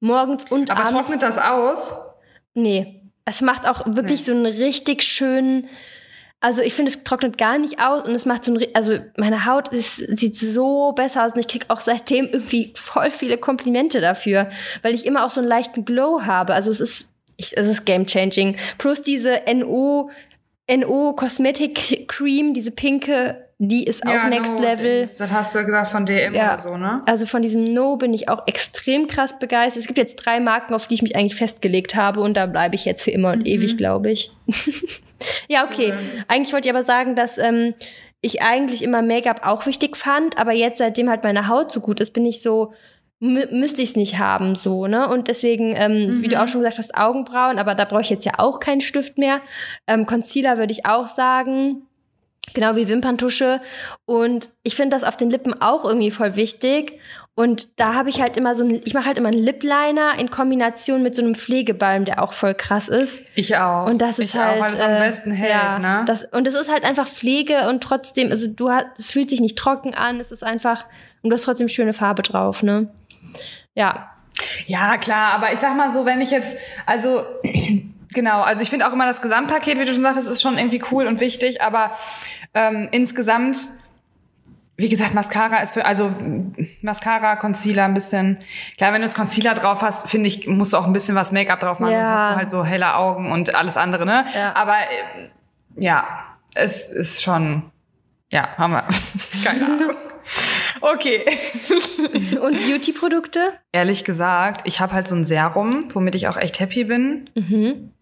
morgens und Aber abends. trocknet das aus? Nee. Es macht auch wirklich Nee. so einen richtig schönen. Also ich finde, es trocknet gar nicht aus und es macht so ein, also meine Haut ist, sieht so besser aus und ich krieg auch seitdem irgendwie voll viele Komplimente dafür, weil ich immer auch so einen leichten Glow habe. Also es ist, ich, es ist game changing. Plus diese NO, NO Cosmetic Cream, diese pinke, die ist auch next no, level. Das, das hast du ja gesagt von DM Ja. oder so, ne? Also von diesem No bin ich auch extrem krass begeistert. Es gibt jetzt drei Marken, auf die ich mich eigentlich festgelegt habe und da bleibe ich jetzt für immer und Mhm. ewig, glaube ich. [laughs] ja, okay. Eigentlich wollte ich aber sagen, dass ähm, ich eigentlich immer Make-up auch wichtig fand, aber jetzt, seitdem halt meine Haut so gut ist, bin ich so, mü müsste ich es nicht haben, so, ne? Und deswegen, ähm, wie du Mhm. auch schon gesagt hast, Augenbrauen, aber da brauche ich jetzt ja auch keinen Stift mehr. Ähm, Concealer würde ich auch sagen. Genau wie Wimperntusche. Und ich finde das auf den Lippen auch irgendwie voll wichtig. Und da habe ich halt immer so ein, ich mache halt immer einen Lip Liner in Kombination mit so einem Pflegebalm, der auch voll krass ist. Ich auch. Und das ist ich halt. auch, weil es am äh, besten hält, ja, ne? Das, und es ist halt einfach Pflege und trotzdem, also du hast, es fühlt sich nicht trocken an, es ist einfach, und du hast trotzdem schöne Farbe drauf, ne? Ja. Ja, klar, aber ich sag mal so, wenn ich jetzt, also genau, also ich finde auch immer das Gesamtpaket, wie du schon sagtest, ist schon irgendwie cool und wichtig, aber ähm, insgesamt, wie gesagt, Mascara ist für, also Mascara, Concealer ein bisschen, klar, wenn du jetzt Concealer drauf hast, finde ich, musst du auch ein bisschen was Make-up drauf machen, Ja. sonst hast du halt so helle Augen und alles andere, ne? Ja. Aber äh, ja, es ist schon, ja, haben wir, [laughs] keine Ahnung. Okay. [laughs] Und Beauty-Produkte? Ehrlich gesagt, ich habe halt so ein Serum, womit ich auch echt happy bin. Mhm.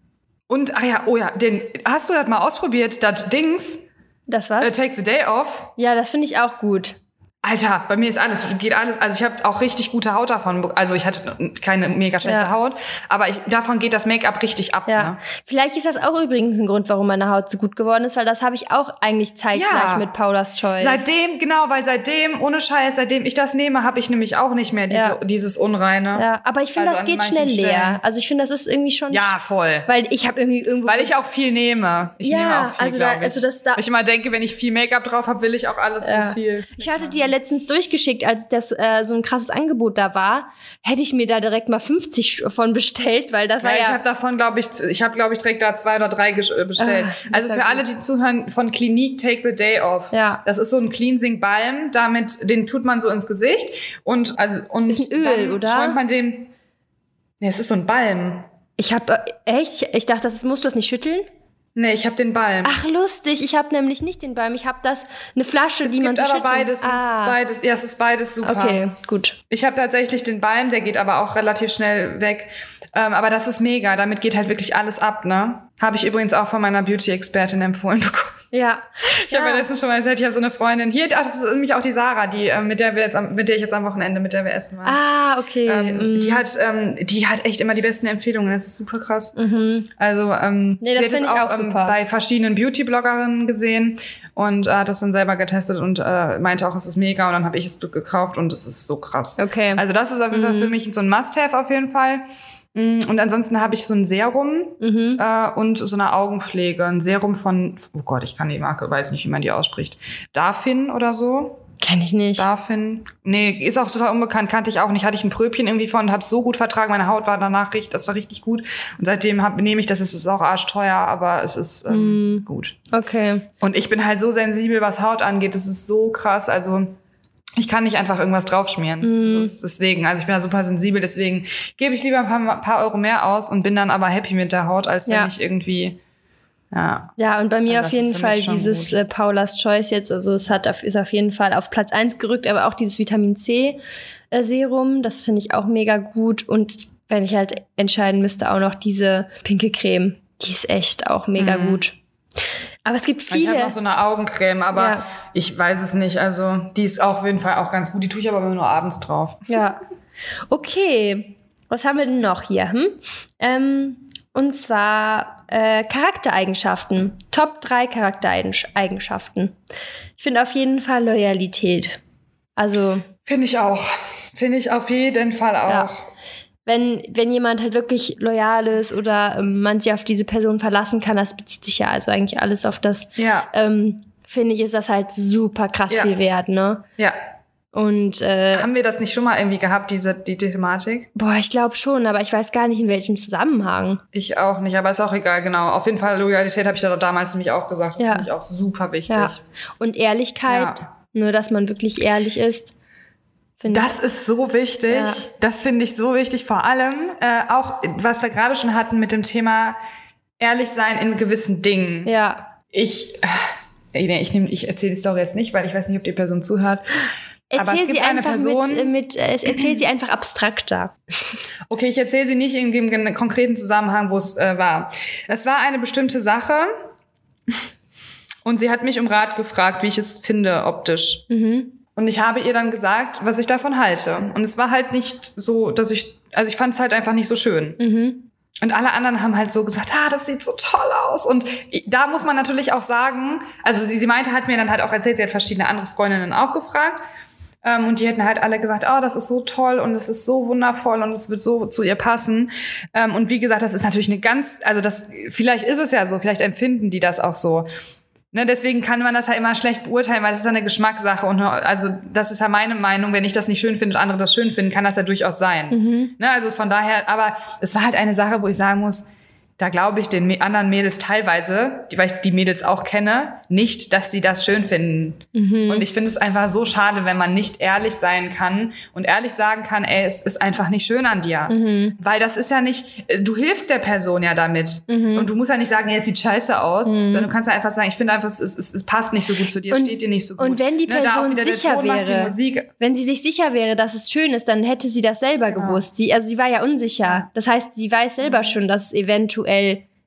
Und, ah ja, oh ja, den, hast du das mal ausprobiert, das Dings, Das war's? äh, Take the Day Off? ja, das finde ich auch gut. Alter, bei mir ist alles, geht alles, also ich habe auch richtig gute Haut davon, also ich hatte keine mega schlechte Ja. Haut, aber ich, davon geht das Make-up richtig ab. Ja. Ne? Vielleicht ist das auch übrigens ein Grund, warum meine Haut so gut geworden ist, weil das habe ich auch eigentlich zeitgleich Ja. mit Paula's Choice. Seitdem, genau, weil seitdem, ohne Scheiß, seitdem ich das nehme, habe ich nämlich auch nicht mehr diese, Ja. dieses Unreine. ja, aber ich finde, Also das geht schnell leer. Stellen. Also ich finde, das ist irgendwie schon. Ja, voll. Weil ich habe irgendwie irgendwo. Weil ich auch viel nehme. Ich Ja, nehme auch viel, also da- also das da- ich immer denke, wenn ich viel Make-up drauf habe, will ich auch alles so viel. Ich hatte die letztens durchgeschickt, als das äh, so ein krasses Angebot da war. Hätte ich mir da direkt mal 50 von bestellt, weil das Ja, war ich ja. habe davon, glaube ich, ich habe, glaube ich, direkt da zwei oder drei äh, bestellt. Das also für ja alle, gut. die zuhören, von Clinique Take the Day Off. Ja. Das ist so ein Cleansing Balm, damit den tut man so ins Gesicht und also und Ist ein Öl, dann oder? schäumt man den. Nee, es ist so ein Balm. ich habe äh, echt, ich dachte, das musst du das nicht schütteln. Nee, ich habe den Balm. Ach lustig, ich habe nämlich nicht den Balm, ich habe das eine Flasche, es die man so aber beides. Es ist Ah, beides. Ja, es ist beides super. okay, gut. Ich habe tatsächlich den Balm, der geht aber auch relativ schnell weg. Ähm, aber das ist mega. Damit geht halt wirklich alles ab, ne? Habe ich übrigens auch von meiner Beauty-Expertin empfohlen bekommen. Ja. Ich habe ja letztens schon mal erzählt, ich habe so eine Freundin hier, ach, das ist nämlich auch die Sarah, die äh, mit der wir jetzt am, mit der ich jetzt am Wochenende mit der wir essen waren. Ah, okay. Ähm, mm. die hat ähm, die hat echt immer die besten Empfehlungen, das ist super krass. Also ähm, Mhm. Nee, das sie hat find es ich auch ähm, super. bei verschiedenen Beauty-Bloggerinnen gesehen und äh, hat das dann selber getestet und äh, meinte auch, es ist mega und dann habe ich es gekauft und es ist so krass. Okay. Also das ist auf jeden Fall für mich so ein Must-Have auf jeden Fall. Mm, Und ansonsten habe ich so ein Serum Mhm. äh, und so eine Augenpflege. Ein Serum von, oh Gott, ich kann die Marke, weiß nicht, wie man die ausspricht. Darfin oder so. Kenn ich nicht. Darfin. Nee, ist auch total unbekannt, kannte ich auch nicht. Hatte ich ein Pröbchen irgendwie von und habe so gut vertragen. Meine Haut war danach richtig, das war richtig gut. Und seitdem hab, nehme ich das. Es ist auch arschteuer, aber es ist ähm, Mm. gut. Okay. Und ich bin halt so sensibel, was Haut angeht. Das ist so krass. Also ich kann nicht einfach irgendwas draufschmieren. Ist deswegen, also ich bin da super sensibel, deswegen gebe ich lieber ein paar, paar Euro mehr aus und bin dann aber happy mit der Haut, als Ja. wenn ich irgendwie, ja. Ja, und bei mir Also auf jeden Fall dieses gut. äh, Paula's Choice jetzt, also es hat auf, ist auf jeden Fall auf Platz eins gerückt, aber auch dieses Vitamin C äh, Serum, das finde ich auch mega gut und wenn ich halt entscheiden müsste, auch noch diese pinke Creme, die ist echt auch mega Mhm. gut. Aber es gibt Ich viele. habe noch so eine Augencreme, aber Ja. ich weiß es nicht. Also die ist auf jeden Fall auch ganz gut. Die tue ich aber nur abends drauf. Ja. Okay. Was haben wir denn noch hier? Hm? Ähm, und zwar äh, Charaktereigenschaften. Top 3 Charaktereigenschaften. Ich finde auf jeden Fall Loyalität. Also, Finde ich auch. Finde ich auf jeden Fall auch. Ja. Wenn, wenn jemand halt wirklich loyal ist oder ähm, man sich auf diese Person verlassen kann, das bezieht sich ja also eigentlich alles auf das, Ja. ähm, finde ich, ist das halt super krass Ja. viel wert, ne? Ja. Und äh, Haben wir das nicht schon mal irgendwie gehabt, diese die Thematik? boah, ich glaube schon, aber ich weiß gar nicht in welchem Zusammenhang. Ich auch nicht, aber ist auch egal, genau. Auf jeden Fall Loyalität habe ich da damals nämlich auch gesagt. Das Ja. finde ich auch super wichtig. Ja. Und Ehrlichkeit, Ja. nur dass man wirklich ehrlich ist. Finde Das ist so wichtig. Ja. Das finde ich so wichtig. Vor allem äh, auch, was wir gerade schon hatten mit dem Thema ehrlich sein in gewissen Dingen. ich. Ja. Ich, äh, nee, ich, nehm- ich erzähle die Story jetzt nicht, weil ich weiß nicht, ob die Person zuhört. Aber es Erzähl gibt sie eine einfach Person- mit, äh, mit äh, erzähl sie einfach abstrakter. Okay, ich erzähle sie nicht im gen- konkreten Zusammenhang, wo es äh, war. Es war eine bestimmte Sache und sie hat mich um Rat gefragt, wie ich es finde optisch. Und ich habe ihr dann gesagt, was ich davon halte. Und es war halt nicht so, dass ich, also ich fand es halt einfach nicht so schön. Und alle anderen haben halt so gesagt, ah, das sieht so toll aus. Und da muss man natürlich auch sagen, also sie, sie meinte, hat mir dann halt auch erzählt, sie hat verschiedene andere Freundinnen auch gefragt. Ähm, und die hätten halt alle gesagt, oh, das ist so toll und es ist so wundervoll und es wird so zu ihr passen. Ähm, und wie gesagt, das ist natürlich eine ganz, also das, vielleicht ist es ja so, vielleicht empfinden die das auch so. Ne, deswegen kann man das ja immer schlecht beurteilen, weil das ist ja eine Geschmackssache. Und also das ist ja meine Meinung. Wenn ich das nicht schön finde und andere das schön finden, kann das ja durchaus sein. Ne, also von daher, aber es war halt eine Sache, wo ich sagen muss, da glaube ich den anderen Mädels teilweise, weil ich die Mädels auch kenne, nicht, dass die das schön finden. Und ich finde es einfach so schade, wenn man nicht ehrlich sein kann und ehrlich sagen kann, ey, es ist einfach nicht schön an dir. Weil das ist ja nicht, äh, du hilfst der Person ja damit. Und du musst ja nicht sagen, hey, es sieht scheiße aus, sondern du kannst ja einfach sagen, ich finde einfach, es, es, es passt nicht so gut zu dir, es Und- steht dir nicht so gut. und wenn die Ne, Person der sicher wäre. Wenn sie sich sicher wäre, dass es schön ist, dann hätte sie das selber Genau. gewusst. Sie, also sie war ja unsicher. Das heißt, sie weiß selber schon, dass es eventuell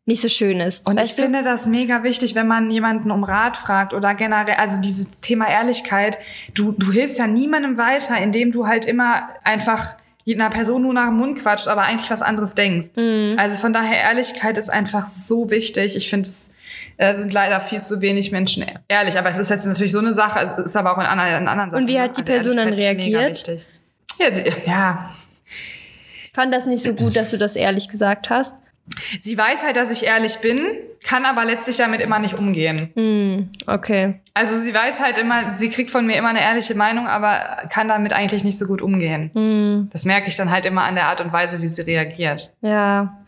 nicht so schön ist. Und ich du? finde das mega wichtig, wenn man jemanden um Rat fragt oder generell, also dieses Thema Ehrlichkeit, du, du hilfst ja niemandem weiter, indem du halt immer einfach einer Person nur nach dem Mund quatscht, aber eigentlich was anderes denkst. Mhm. Also von daher, Ehrlichkeit ist einfach so wichtig. Ich finde es äh, sind leider viel zu wenig Menschen ehrlich. Aber es ist jetzt natürlich so eine Sache, es ist aber auch in anderen, in anderen Sachen. Und wie hat die Person dann reagiert? Ja, sie, ja, fand das nicht so gut, dass du das ehrlich gesagt hast. Sie weiß halt, dass ich ehrlich bin, kann aber letztlich damit immer nicht umgehen. Hm, okay. Also sie weiß halt immer, sie kriegt von mir immer eine ehrliche Meinung, aber kann damit eigentlich nicht so gut umgehen. Hm, Das merke ich dann halt immer an der Art und Weise, wie sie reagiert. ja.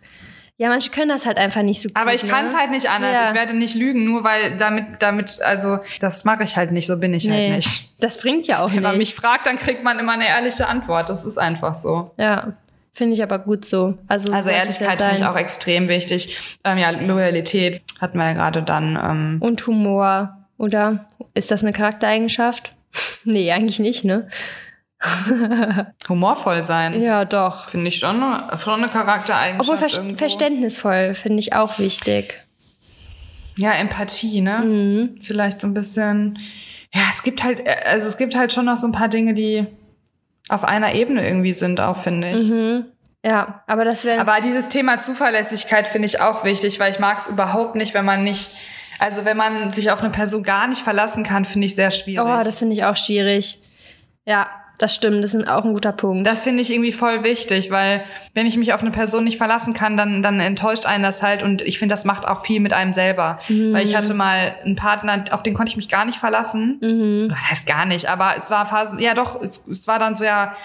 Ja, manche können das halt einfach nicht so gut. Aber ich ne? kann es halt nicht anders. Ja. Ich werde nicht lügen, nur weil damit, damit, also das mache ich halt nicht, so bin ich Nee, halt nicht. das bringt ja auch Wenn man nicht. mich fragt, dann kriegt man immer eine ehrliche Antwort. Das ist einfach so. Ja, finde ich aber gut so. Also, Also Ehrlichkeit finde ich auch extrem wichtig. Ähm, ja, Loyalität hatten wir ja gerade dann. Ähm, Und Humor, oder? Ist das eine Charaktereigenschaft? [laughs] nee, eigentlich nicht, ne? [laughs] humorvoll sein. Ja, doch. Finde ich schon, schon eine Charaktereigenschaft. Obwohl ver irgendwo. verständnisvoll finde ich auch wichtig. Ja, Empathie, ne? Mhm. Vielleicht so ein bisschen. Ja, es gibt halt, also es gibt halt schon noch so ein paar Dinge, die auf einer Ebene irgendwie sind, auch finde ich. Mhm. Ja, aber das wäre. Aber dieses Thema Zuverlässigkeit finde ich auch wichtig, weil ich mag es überhaupt nicht, wenn man nicht, also wenn man sich auf eine Person gar nicht verlassen kann, finde ich sehr schwierig. Oh, das finde ich auch schwierig. Ja, das stimmt. Das ist auch ein guter Punkt. Das finde ich irgendwie voll wichtig, weil wenn ich mich auf eine Person nicht verlassen kann, dann, dann enttäuscht einen das halt und ich finde, das macht auch viel mit einem selber. Weil ich hatte mal einen Partner, auf den konnte ich mich gar nicht verlassen. mhm. Das heißt gar nicht, aber es war Phase, ja doch, es, es war dann so, ja,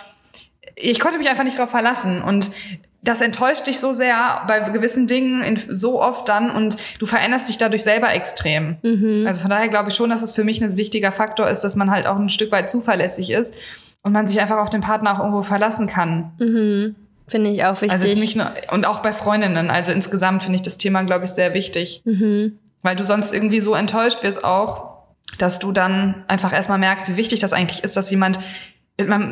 ich konnte mich einfach nicht drauf verlassen und das enttäuscht dich so sehr bei gewissen Dingen in, so oft dann und du veränderst dich dadurch selber extrem. Also von daher glaube ich schon, dass es für mich ein wichtiger Faktor ist, dass man halt auch ein Stück weit zuverlässig ist und man sich einfach auf den Partner auch irgendwo verlassen kann. Mhm. Finde ich auch wichtig. Also es ist nicht nur, und auch bei Freundinnen, also insgesamt finde ich das Thema, glaube ich, sehr wichtig. mhm. Weil du sonst irgendwie so enttäuscht wirst auch, dass du dann einfach erstmal merkst, wie wichtig das eigentlich ist, dass jemand,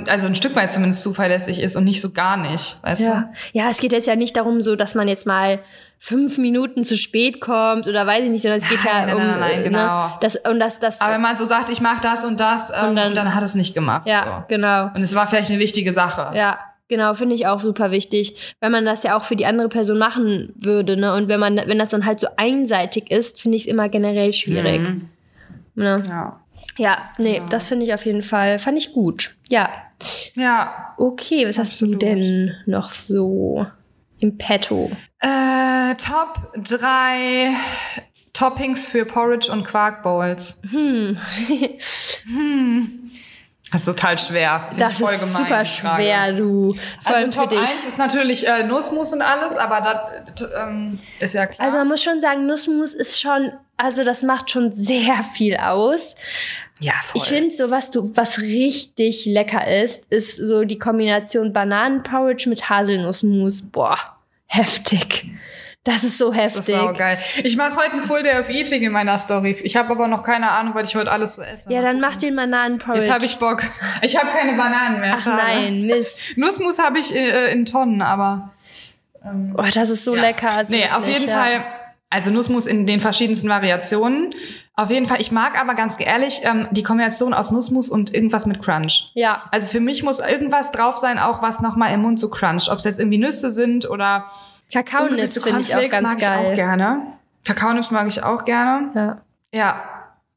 also ein Stück weit zumindest zuverlässig ist und nicht so gar nicht, weißt Ja. ja, es geht jetzt ja nicht darum, so, dass man jetzt mal fünf Minuten zu spät kommt oder weiß ich nicht, sondern es geht ja nein, um nein, nein, äh, genau. ne, das und das das? Aber wenn man so sagt, ich mache das und das, ähm, Und und dann- dann, hat es nicht gemacht. ja, So. genau. Und es war vielleicht eine wichtige Sache. Ja, genau, finde ich auch super wichtig, weil man das ja auch für die andere Person machen würde, ne? Und wenn man wenn das dann halt so einseitig ist, finde ich es immer generell schwierig. Mhm. Ne? Ja. Ja, nee, das finde ich auf jeden Fall, fand ich gut. Ja. Ja. Okay, was hast du Absolut. denn noch so im Petto? Äh, Top drei Toppings für Porridge und Quark Bowls. Hm. Das ist total schwer. Find Das voll ist gemein, super schwer, du. Vor Also für Top dich. 1 ist natürlich äh, Nussmus und alles, aber das ähm, ist ja klar. Also man muss schon sagen, Nussmus ist schon, also das macht schon sehr viel aus. Ja, voll. Ich finde so, was du, was richtig lecker ist, ist so die Kombination Bananenporridge mit Haselnussmus. Boah, heftig. Das ist so das ist heftig. auch geil. Ich mache heute ein Full Day of Eating in meiner Story. Ich habe aber noch keine Ahnung, was ich heute alles so esse. Ja, dann mach den Bananenporridge. Jetzt habe ich Bock. Ich habe keine Bananen mehr. Ach schade. nein, Mist. [laughs] Nussmus habe ich äh, in Tonnen, aber Oh, das ist so Ja. lecker. also nee, auf wirklich, jeden ja. Fall. Also Nussmus in den verschiedensten Variationen. Auf jeden Fall. Ich mag aber ganz ehrlich ähm, die Kombination aus Nussmus und irgendwas mit Crunch. Ja, Also für mich muss irgendwas drauf sein, auch was nochmal im Mund so cruncht. Ob es jetzt irgendwie Nüsse sind oder Kakaonips finde ich auch ganz mag ich auch geil. gerne. Kakaonips mag ich auch gerne. Ja. Ja.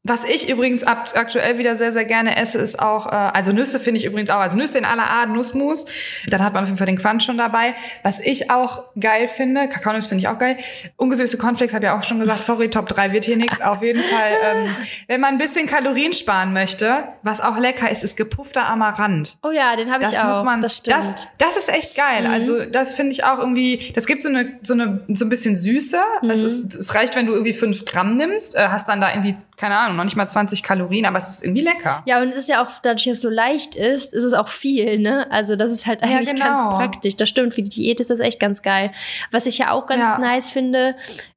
Was ich übrigens ab, aktuell wieder sehr, sehr gerne esse, ist auch, äh, also Nüsse finde ich übrigens auch, also Nüsse in aller Art, Nussmus. Dann hat man auf jeden Fall den Crunch schon dabei. Was ich auch geil finde, Kakaonips finde ich auch geil. Ungesüßte Cornflakes habe ich auch schon gesagt, sorry, Top 3 wird hier nichts. Auf jeden Fall, ähm, [laughs] wenn man ein bisschen Kalorien sparen möchte, was auch lecker ist, ist gepuffter Amaranth. Oh ja, den habe ich Das auch. muss man, das stimmt. Mhm. das, das ist echt geil. Also das finde ich auch irgendwie, das gibt so eine, so eine, so ein bisschen Süße. Es, Mhm. ist, es reicht, wenn du irgendwie fünf Gramm nimmst, äh, hast dann da irgendwie, keine Ahnung, noch nicht mal 20 Kalorien, aber es ist irgendwie lecker. Ja, und es ist ja auch, dadurch, dass es so leicht ist, ist es auch viel, ne? Also das ist halt Ja, eigentlich ganz genau. praktisch. Das stimmt, für die Diät ist das echt ganz geil. Was ich ja auch ganz Ja. nice finde,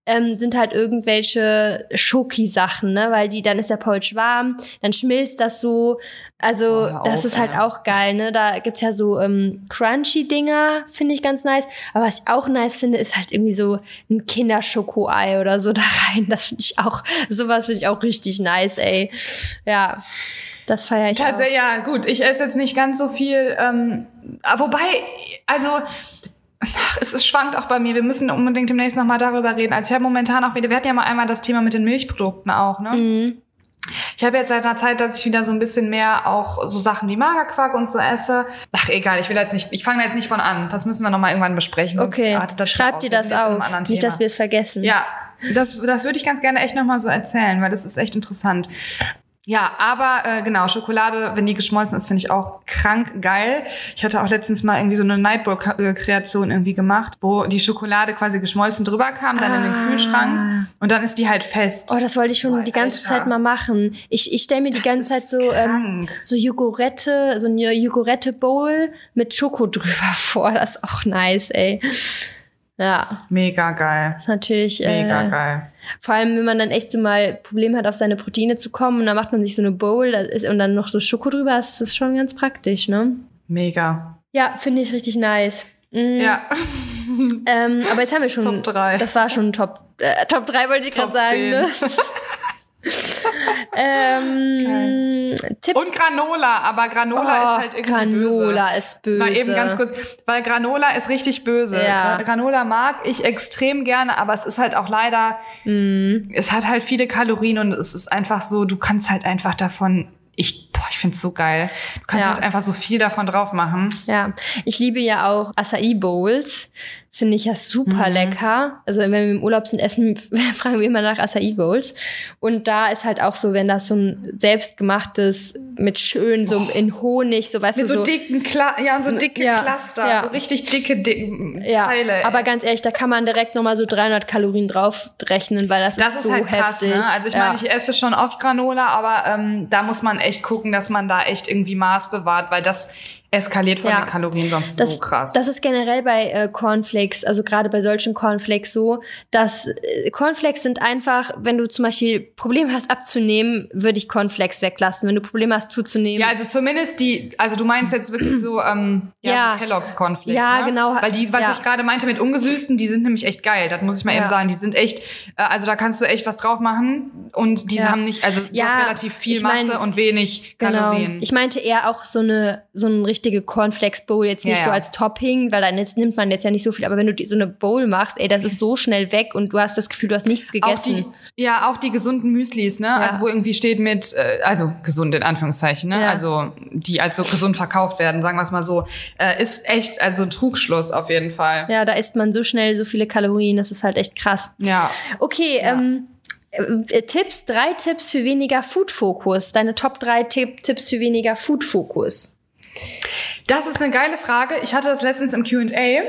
ähm, sind halt irgendwelche Schoki-Sachen, ne? Weil die, dann ist der Porridge warm, dann schmilzt das so. Also Oh, das auf, ist halt ey. auch geil, ne? Da gibt's ja so ähm, Crunchy-Dinger, finde ich ganz nice. Aber was ich auch nice finde, ist halt irgendwie so ein Kinderschoko-Ei oder so [laughs] da rein. Das finde ich auch, sowas finde ich auch richtig nice, ey. Ja, das feiere ich auch. Tatsächlich, ja, gut, ich esse jetzt nicht ganz so viel. Ähm, wobei, also. Ach, es, es schwankt auch bei mir. Wir müssen unbedingt demnächst nochmal darüber reden. Also ich habe momentan auch wieder, wir hatten ja mal einmal das Thema mit den Milchprodukten auch, ne? Mhm. Ich habe jetzt seit einer Zeit, dass ich wieder so ein bisschen mehr auch so Sachen wie Magerquark und so esse. Ach egal, ich will jetzt nicht, ich fange jetzt nicht von an. Das müssen wir nochmal irgendwann besprechen. Okay, artet das schon schreib aus. dir das einem auf. Nicht, Thema. dass wir es vergessen. Ja, das, das würde ich ganz gerne echt nochmal so erzählen, weil das ist echt interessant. Ja, aber äh, genau, Schokolade, wenn die geschmolzen ist, finde ich auch krank geil. Ich hatte auch letztens mal irgendwie so eine Nightbowl-Kreation irgendwie gemacht, wo die Schokolade quasi geschmolzen drüber kam, dann in den Ah. Kühlschrank und dann ist die halt fest. Oh, das wollte ich schon Boah, die ganze Alter. Zeit mal machen. Ich, ich stelle mir die Das ganze Zeit so, ähm, so Jogurette, so eine Jogurette-Bowl mit Schoko drüber [laughs] vor. Das ist auch nice, ey. Ja, Mega geil. ist natürlich. Mega äh, geil. Vor allem, wenn man dann echt so mal Probleme hat, auf seine Proteine zu kommen und dann macht man sich so eine Bowl das und dann noch so Schoko drüber, das ist schon ganz praktisch, ne? Mega. Ja, finde ich richtig nice. Mm, Ja. [laughs] Ähm, aber jetzt haben wir schon. Top drei. Das war schon Top. Äh, Top 3 wollte ich gerade sagen, ne? [laughs] ähm, Tipps. Und Granola, aber Granola ist halt irgendwie böse. Oh, Granola ist böse. Mal eben ganz kurz, weil Granola ist richtig böse. Ja. Gra- Granola mag ich extrem gerne, aber es ist halt auch leider, Mm. es hat halt viele Kalorien und es ist einfach so, du kannst halt einfach davon, ich, boah, ich find's so geil. Du kannst Ja. halt einfach so viel davon drauf machen. Ja, ich liebe ja auch Acai Bowls. Finde ich ja super Mhm. lecker. Also wenn wir im Urlaub sind, essen, [laughs] fragen wir immer nach Acai Bowls. Und da ist halt auch so, wenn das so ein selbstgemachtes mit schön so in Honig, so weißt Mit du so, so. dicken, Kla ja, und so dicke Ja, Cluster, ja. so richtig dicke, dicke ja, Teile. aber ganz ehrlich, da kann man direkt nochmal so 300 Kalorien drauf rechnen, weil das, Das ist ist so halt krass, heftig. ne? Also ich ja. meine, ich esse schon oft Granola, aber ähm, da muss man echt gucken, dass man da echt irgendwie Maß bewahrt, weil das eskaliert von Ja. den Kalorien sonst das, so krass. Das ist generell bei äh, Cornflakes, also gerade bei solchen Cornflakes so, dass äh, Cornflakes sind einfach, wenn du zum Beispiel Probleme hast abzunehmen, würde ich Cornflakes weglassen. Wenn du Probleme hast zuzunehmen, ja, also zumindest die, also du meinst jetzt wirklich so, ähm, ja, Ja. so Kellogg's Cornflakes. Ja, ne? genau. Weil die, was Ja. ich gerade meinte mit ungesüßten, die sind nämlich echt geil. Das muss ich mal eben sagen. Die sind echt, äh, also da kannst du echt was drauf machen und diese Ja. haben nicht, also du hast relativ viel ich mein- Masse und wenig Genau. Kalorien. Ich meinte eher auch so eine so eine richtige Cornflakes Bowl jetzt nicht Ja, so als Topping, weil dann jetzt nimmt man jetzt ja nicht so viel, aber wenn du so eine Bowl machst, ey, das ist so schnell weg und du hast das Gefühl, du hast nichts Auch gegessen. die, ja, auch die gesunden Müslis, ne? Also wo irgendwie steht mit, äh, also gesund in Anführungszeichen, ne? Also die als so gesund verkauft werden, sagen wir es mal so, äh, ist echt, also ein Trugschluss auf jeden Fall. ja, da isst man so schnell so viele Kalorien, das ist halt echt krass. Ja. Okay, ähm, Äh, Tipps, drei Tipps für weniger Food-Fokus. Deine Top drei Tipp, Tipps für weniger Food-Fokus. Das ist eine geile Frage. Ich hatte das letztens im Q&A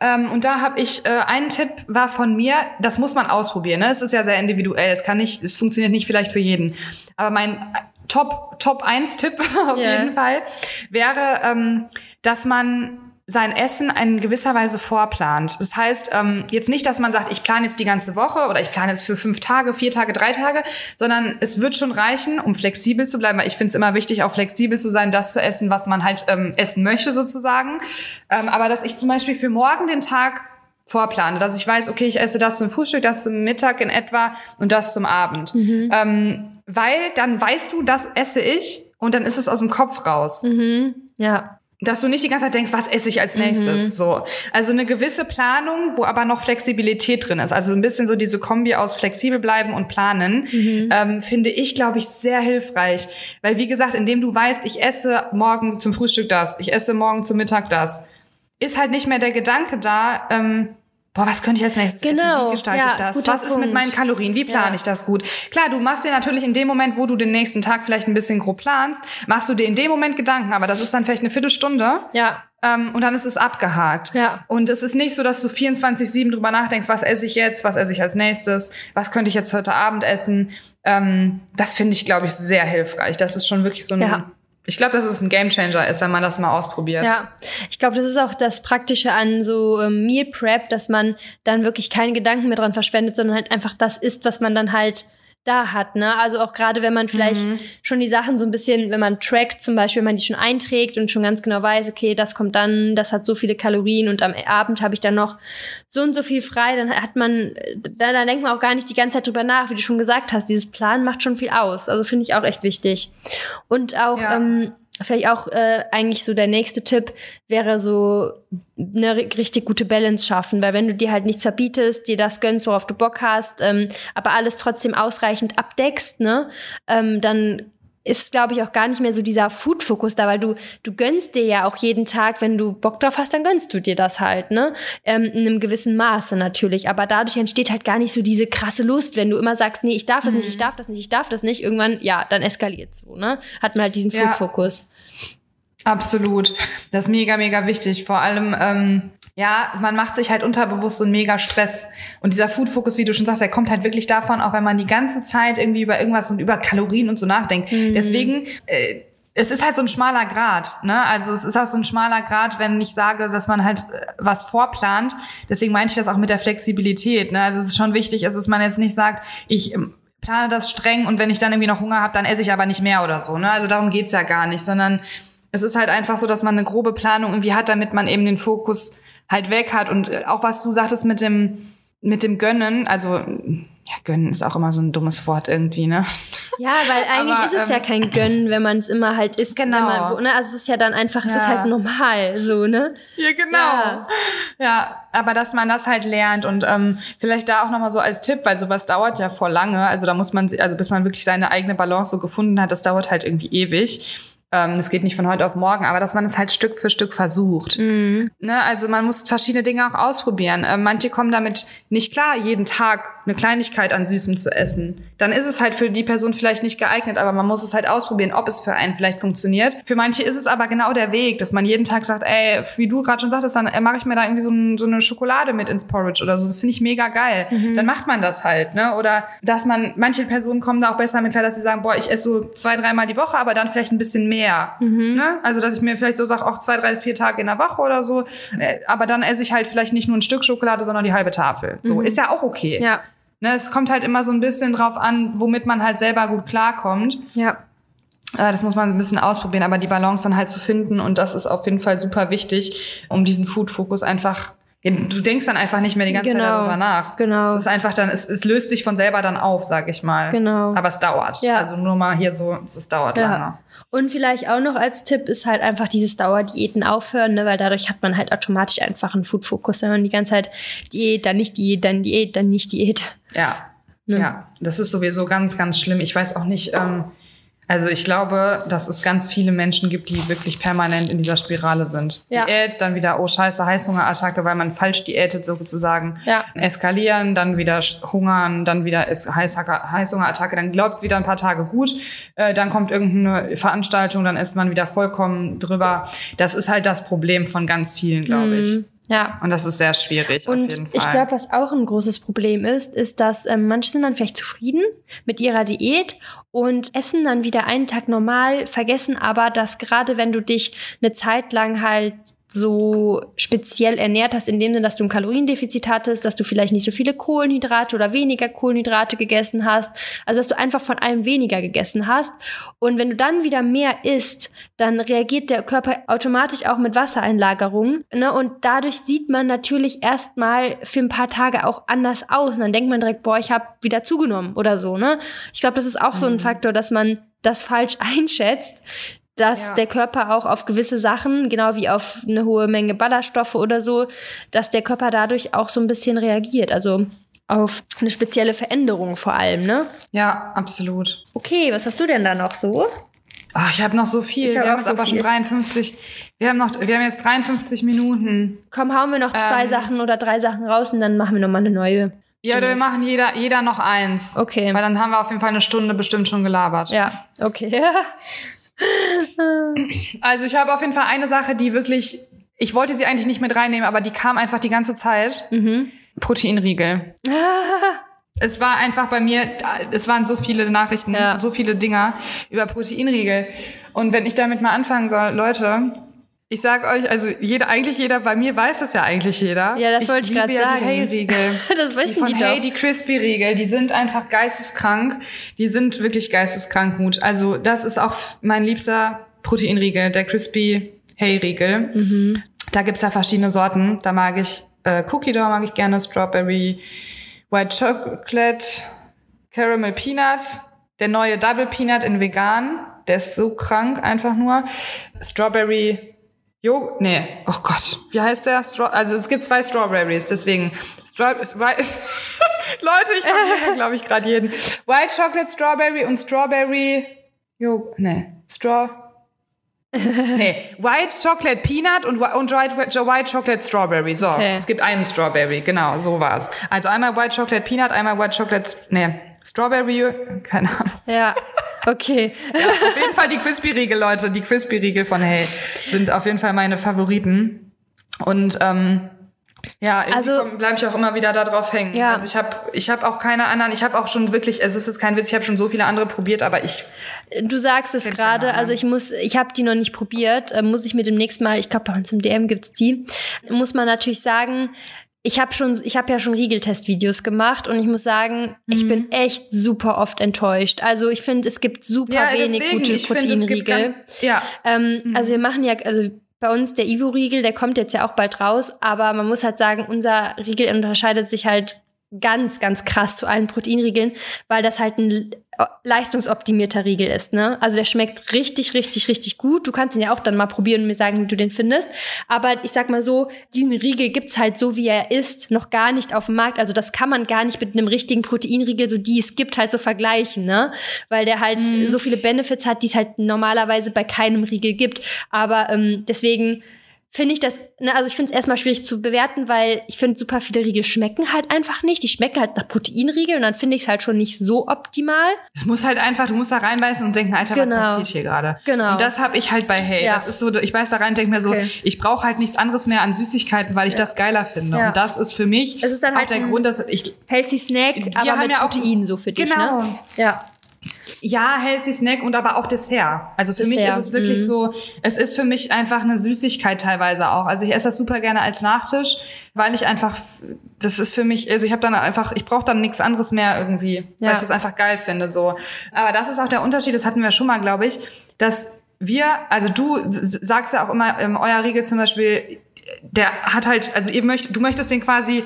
ähm, und da habe ich äh, einen Tipp war von mir. Das muss man ausprobieren. Ne? Es ist ja sehr individuell. Es kann nicht, es funktioniert nicht vielleicht für jeden. Aber mein Top Top 1 Tipp [laughs] auf yeah. jeden Fall wäre, ähm, dass man sein Essen in gewisser Weise vorplant. Das heißt, ähm, jetzt nicht, dass man sagt, ich plane jetzt die ganze Woche oder ich plane jetzt für fünf Tage, vier Tage, drei Tage, sondern es wird schon reichen, um flexibel zu bleiben, weil ich finde es immer wichtig, auch flexibel zu sein, das zu essen, was man halt ähm, essen möchte sozusagen. Ähm, aber dass ich zum Beispiel für morgen den Tag vorplane, dass ich weiß, okay, ich esse das zum Frühstück, das zum Mittag in etwa und das zum Abend. Mhm. Ähm, weil dann weißt du, das esse ich und dann ist es aus dem Kopf raus. Mhm. Ja dass du nicht die ganze Zeit denkst, was esse ich als nächstes, mhm. so. Also eine gewisse Planung, wo aber noch Flexibilität drin ist. Also ein bisschen so diese Kombi aus flexibel bleiben und planen, mhm. ähm, finde ich, glaube ich, sehr hilfreich. Weil wie gesagt, indem du weißt, ich esse morgen zum Frühstück das, ich esse morgen zum Mittag das, ist halt nicht mehr der Gedanke da, ähm, boah, was könnte ich als nächstes genau. essen? Wie gestalte ja, ich das? Was ist Punkt. mit meinen Kalorien? Wie plane ja. ich das gut? Klar, du machst dir natürlich in dem Moment, wo du den nächsten Tag vielleicht ein bisschen grob planst, machst du dir in dem Moment Gedanken, aber das ist dann vielleicht eine Viertelstunde. Ja. Ähm, und dann ist es abgehakt. Ja. Und es ist nicht so, dass du 24-7 drüber nachdenkst, was esse ich jetzt, was esse ich als nächstes, was könnte ich jetzt heute Abend essen. Ähm, das finde ich, glaube ich, sehr hilfreich. Das ist schon wirklich so ein ja. Ich glaube, dass es ein Gamechanger ist, wenn man das mal ausprobiert. Ja, ich glaube, das ist auch das Praktische an so ähm, Meal Prep, dass man dann wirklich keine Gedanken mehr dran verschwendet, sondern halt einfach das isst, was man dann halt da hat. Ne? Also auch gerade, wenn man vielleicht mhm. schon die Sachen so ein bisschen, wenn man trackt zum Beispiel, wenn man die schon einträgt und schon ganz genau weiß, okay, das kommt dann, das hat so viele Kalorien und am Abend habe ich dann noch so und so viel frei, dann hat man, da, da denkt man auch gar nicht die ganze Zeit drüber nach, wie du schon gesagt hast. Dieses Plan macht schon viel aus. Also finde ich auch echt wichtig. Und auch, ja. ähm, vielleicht auch äh, eigentlich so der nächste Tipp wäre so eine richtig gute Balance schaffen, weil wenn du dir halt nichts verbietest, dir das gönnst, worauf du Bock hast, ähm, aber alles trotzdem ausreichend abdeckst, ne, ähm, dann ist, glaube ich, auch gar nicht mehr so dieser Food-Fokus da, weil du, du gönnst dir ja auch jeden Tag, wenn du Bock drauf hast, dann gönnst du dir das halt, ne? Ähm, in einem gewissen Maße natürlich. Aber dadurch entsteht halt gar nicht so diese krasse Lust, wenn du immer sagst, nee, ich darf das mhm. nicht, ich darf das nicht, ich darf das nicht. Irgendwann, ja, dann eskaliert so, ne? Hat man halt diesen ja. Food-Fokus. Absolut. Das ist mega, mega wichtig. Vor allem, ähm, ja, man macht sich halt unterbewusst so einen mega Stress. Und dieser Food-Fokus, wie du schon sagst, der kommt halt wirklich davon, auch wenn man die ganze Zeit irgendwie über irgendwas und über Kalorien und so nachdenkt. Mhm. Deswegen, äh, es ist halt so ein schmaler Grad, ne? Also es ist auch so ein schmaler Grad, wenn ich sage, dass man halt äh, was vorplant. Deswegen meine ich das auch mit der Flexibilität, ne? Also es ist schon wichtig, dass man jetzt nicht sagt, ich ähm, plane das streng und wenn ich dann irgendwie noch Hunger habe, dann esse ich aber nicht mehr oder so, ne? Also darum geht's ja gar nicht, sondern es ist halt einfach so, dass man eine grobe Planung irgendwie hat, damit man eben den Fokus halt weg hat. Und äh, auch was du sagtest mit dem, mit dem Gönnen, also ja, gönnen ist auch immer so ein dummes Wort irgendwie, ne? Ja, weil [laughs] eigentlich aber, ist es ähm, ja kein Gönnen, wenn man es immer halt isst. Genau. Man, ne? Also es ist ja dann einfach, ja. es ist halt normal, so, ne? Ja, genau. Ja, ja aber dass man das halt lernt und ähm, vielleicht da auch nochmal so als Tipp, weil sowas dauert ja vor lange, also da muss man, also bis man wirklich seine eigene Balance so gefunden hat, das dauert halt irgendwie ewig. Ähm, das geht nicht von heute auf morgen, aber dass man es halt Stück für Stück versucht. Mhm. Ne? Also man muss verschiedene Dinge auch ausprobieren. Ähm, manche kommen damit nicht klar, jeden Tag eine Kleinigkeit an Süßem zu essen. Dann ist es halt für die Person vielleicht nicht geeignet, aber man muss es halt ausprobieren, ob es für einen vielleicht funktioniert. Für manche ist es aber genau der Weg, dass man jeden Tag sagt, ey, wie du gerade schon sagtest, dann äh, mache ich mir da irgendwie so, ein, so, eine Schokolade mit ins Porridge oder so. Das finde ich mega geil. Mhm. Dann macht man das halt, ne? Oder dass man, manche Personen kommen da auch besser mit klar, dass sie sagen, boah, ich esse so zwei, dreimal die Woche, aber dann vielleicht ein bisschen mehr. Mhm. Ne? Also, dass ich mir vielleicht so sage, auch zwei, drei, vier Tage in der Woche oder so. Äh, aber dann esse ich halt vielleicht nicht nur ein Stück Schokolade, sondern die halbe Tafel. So, mhm. ist ja auch okay. Ja. Ne, es kommt halt immer so ein bisschen drauf an, womit man halt selber gut klarkommt. Ja. Äh, das muss man ein bisschen ausprobieren, aber die Balance dann halt zu finden und das ist auf jeden Fall super wichtig, um diesen Food-Fokus einfach Du denkst dann einfach nicht mehr die ganze genau, Zeit darüber nach. Genau. Es ist einfach dann, es, es löst sich von selber dann auf, sag ich mal. Genau. Aber es dauert. Ja. Also nur mal hier so, es dauert ja. lange. Und vielleicht auch noch als Tipp ist halt einfach dieses Dauerdiäten aufhören, ne? weil dadurch hat man halt automatisch einfach einen Food-Fokus. Wenn man die ganze Zeit Diät, dann nicht Diät, dann Diät, dann nicht Diät. Ja. Ne? Ja, das ist sowieso ganz, ganz schlimm. Ich weiß auch nicht, ähm, Also ich glaube, dass es ganz viele Menschen gibt, die wirklich permanent in dieser Spirale sind. Ja. Diät, dann wieder, oh scheiße, Heißhungerattacke, weil man falsch diätet sozusagen. Ja. Eskalieren, dann wieder hungern, dann wieder Es- Heißhungerattacke, dann läuft's wieder ein paar Tage gut. Äh, dann kommt irgendeine Veranstaltung, dann ist man wieder vollkommen drüber. Das ist halt das Problem von ganz vielen, glaube ich. Ja. Und das ist sehr schwierig auf Und jeden Fall. ich glaube, was auch ein großes Problem ist, ist, dass ähm, manche sind dann vielleicht zufrieden mit ihrer Diät und essen dann wieder einen Tag normal, vergessen aber, dass gerade wenn du dich eine Zeit lang halt so speziell ernährt hast, in dem Sinne, dass du ein Kaloriendefizit hattest, dass du vielleicht nicht so viele Kohlenhydrate oder weniger Kohlenhydrate gegessen hast, also dass du einfach von allem weniger gegessen hast. Und wenn du dann wieder mehr isst, dann reagiert der Körper automatisch auch mit Wassereinlagerung. Ne? Und dadurch sieht man natürlich erstmal für ein paar Tage auch anders aus. Und dann denkt man direkt, boah, ich habe wieder zugenommen oder so. Ne? Ich glaube, das ist auch so ein Faktor, dass man das falsch [laughs] einschätzt dass Ja. der Körper auch auf gewisse Sachen, genau wie auf eine hohe Menge Ballaststoffe oder so, dass der Körper dadurch auch so ein bisschen reagiert. Also auf eine spezielle Veränderung vor allem, ne? ja, absolut. Okay, was hast du denn da noch so? Ach, ich habe noch so viel. Ich Wir hab haben jetzt so aber viel. schon 53. Wir haben noch, wir haben jetzt 53 Minuten. Komm, hauen wir noch zwei Ähm. Sachen oder drei Sachen raus und dann machen wir nochmal eine neue. Ja, oder wir machen jeder, jeder noch eins. Okay. Weil dann haben wir auf jeden Fall eine Stunde bestimmt schon gelabert. Ja, okay. [laughs] Also ich habe auf jeden Fall eine Sache, die wirklich, ich wollte sie eigentlich nicht mit reinnehmen, aber die kam einfach die ganze Zeit. mhm. Proteinriegel. [laughs] Es war einfach bei mir, es waren so viele Nachrichten, Ja. so viele Dinger über Proteinriegel. Und wenn ich damit mal anfangen soll, Leute, ich sag euch, also jeder, eigentlich jeder, bei mir weiß es ja eigentlich jeder. Ja, das wollte ich grad ja sagen. [laughs] Die Hey-Riegel. Das Die wissen von die Hey, doch. die Crispy-Riegel, die sind einfach geisteskrank. Die sind wirklich geisteskrank gut. Also das ist auch mein liebster Proteinriegel, der Crispy Hey-Riegel. Mhm. Da gibt's ja verschiedene Sorten. Da mag ich äh, Cookie Dough, mag ich gerne Strawberry, White Chocolate, Caramel Peanut, der neue Double Peanut in vegan. Der ist so krank, einfach nur. Strawberry Jo, nee, oh Gott, wie heißt der? Stra also es gibt zwei Strawberries, deswegen. Stra [laughs] Leute, ich verliere, glaube ich, gerade jeden. White Chocolate Strawberry und Strawberry. Jo, nee, Straw. [laughs] Nee, White Chocolate Peanut und, und White, White Chocolate Strawberry. So, Okay. es gibt einen Strawberry, genau, so war's. Also einmal White Chocolate Peanut, einmal White Chocolate, nee, Strawberry, keine Ahnung. Ja, [laughs] okay. Auf jeden Fall die Crispy-Riegel, Leute. Die Crispy-Riegel von Hey sind auf jeden Fall meine Favoriten. Und ähm, ja, Also- bleibe ich auch immer wieder da drauf hängen. Ja. Also ich habe ich hab auch keine anderen, ich habe auch schon wirklich, es ist jetzt kein Witz, ich habe schon so viele andere probiert, aber ich, Du sagst es gerade, also ich muss, ich habe die noch nicht probiert, äh, muss ich mir demnächst mal, ich glaube bei uns im DM gibt's die, muss man natürlich sagen, ich habe schon, ich habe ja schon Riegeltestvideos gemacht und ich muss sagen, ich Mhm. bin echt super oft enttäuscht. Also ich finde, es gibt super wenig gute ich Proteinriegel. Ja, Ähm, Mhm. Also wir machen ja, also bei uns der Ivo-Riegel, der kommt jetzt ja auch bald raus, aber man muss halt sagen, unser Riegel unterscheidet sich halt ganz, ganz krass zu allen Proteinriegeln, weil das halt ein leistungsoptimierter Riegel ist. Ne? Also der schmeckt richtig, richtig, richtig gut. Du kannst ihn ja auch dann mal probieren und mir sagen, wie du den findest. Aber ich sag mal so, diesen Riegel gibt's halt so, wie er ist, noch gar nicht auf dem Markt. Also das kann man gar nicht mit einem richtigen Proteinriegel, so die es gibt, halt so vergleichen. Ne? Weil der halt so viele Benefits hat, die es halt normalerweise bei keinem Riegel gibt. Aber ähm, deswegen finde ich das, ne, also ich finde es erstmal schwierig zu bewerten, weil ich finde, super viele Riegel schmecken halt einfach nicht. Die schmecken halt nach Proteinriegel und dann finde ich es halt schon nicht so optimal. es muss halt einfach, du musst da reinbeißen und denken, Alter, Genau. was passiert hier gerade? Genau. Und das habe ich halt bei Hey. Ja. Das ist so, ich beiß da rein und denke mir so, Okay. ich brauche halt nichts anderes mehr an Süßigkeiten, weil ich das geiler finde. Ja. Und das ist für mich Es ist dann auch halt der Grund, dass ich Healthy Snack, aber mit ja auch- Protein so für dich, Genau. ne? Ja. Ja, healthy Snack und aber auch Dessert. Also für mich Dessert, ist es wirklich mhm. so, es ist für mich einfach eine Süßigkeit teilweise auch. Also ich esse das super gerne als Nachtisch, weil ich einfach, das ist für mich, also ich habe dann einfach, ich brauche dann nichts anderes mehr irgendwie, Ja. weil ich das einfach geil finde so. Aber das ist auch der Unterschied, das hatten wir schon mal, glaube ich, dass wir, also du sagst ja auch immer, ähm, euer Riegel zum Beispiel, der hat halt, also ihr möchtet, du möchtest den quasi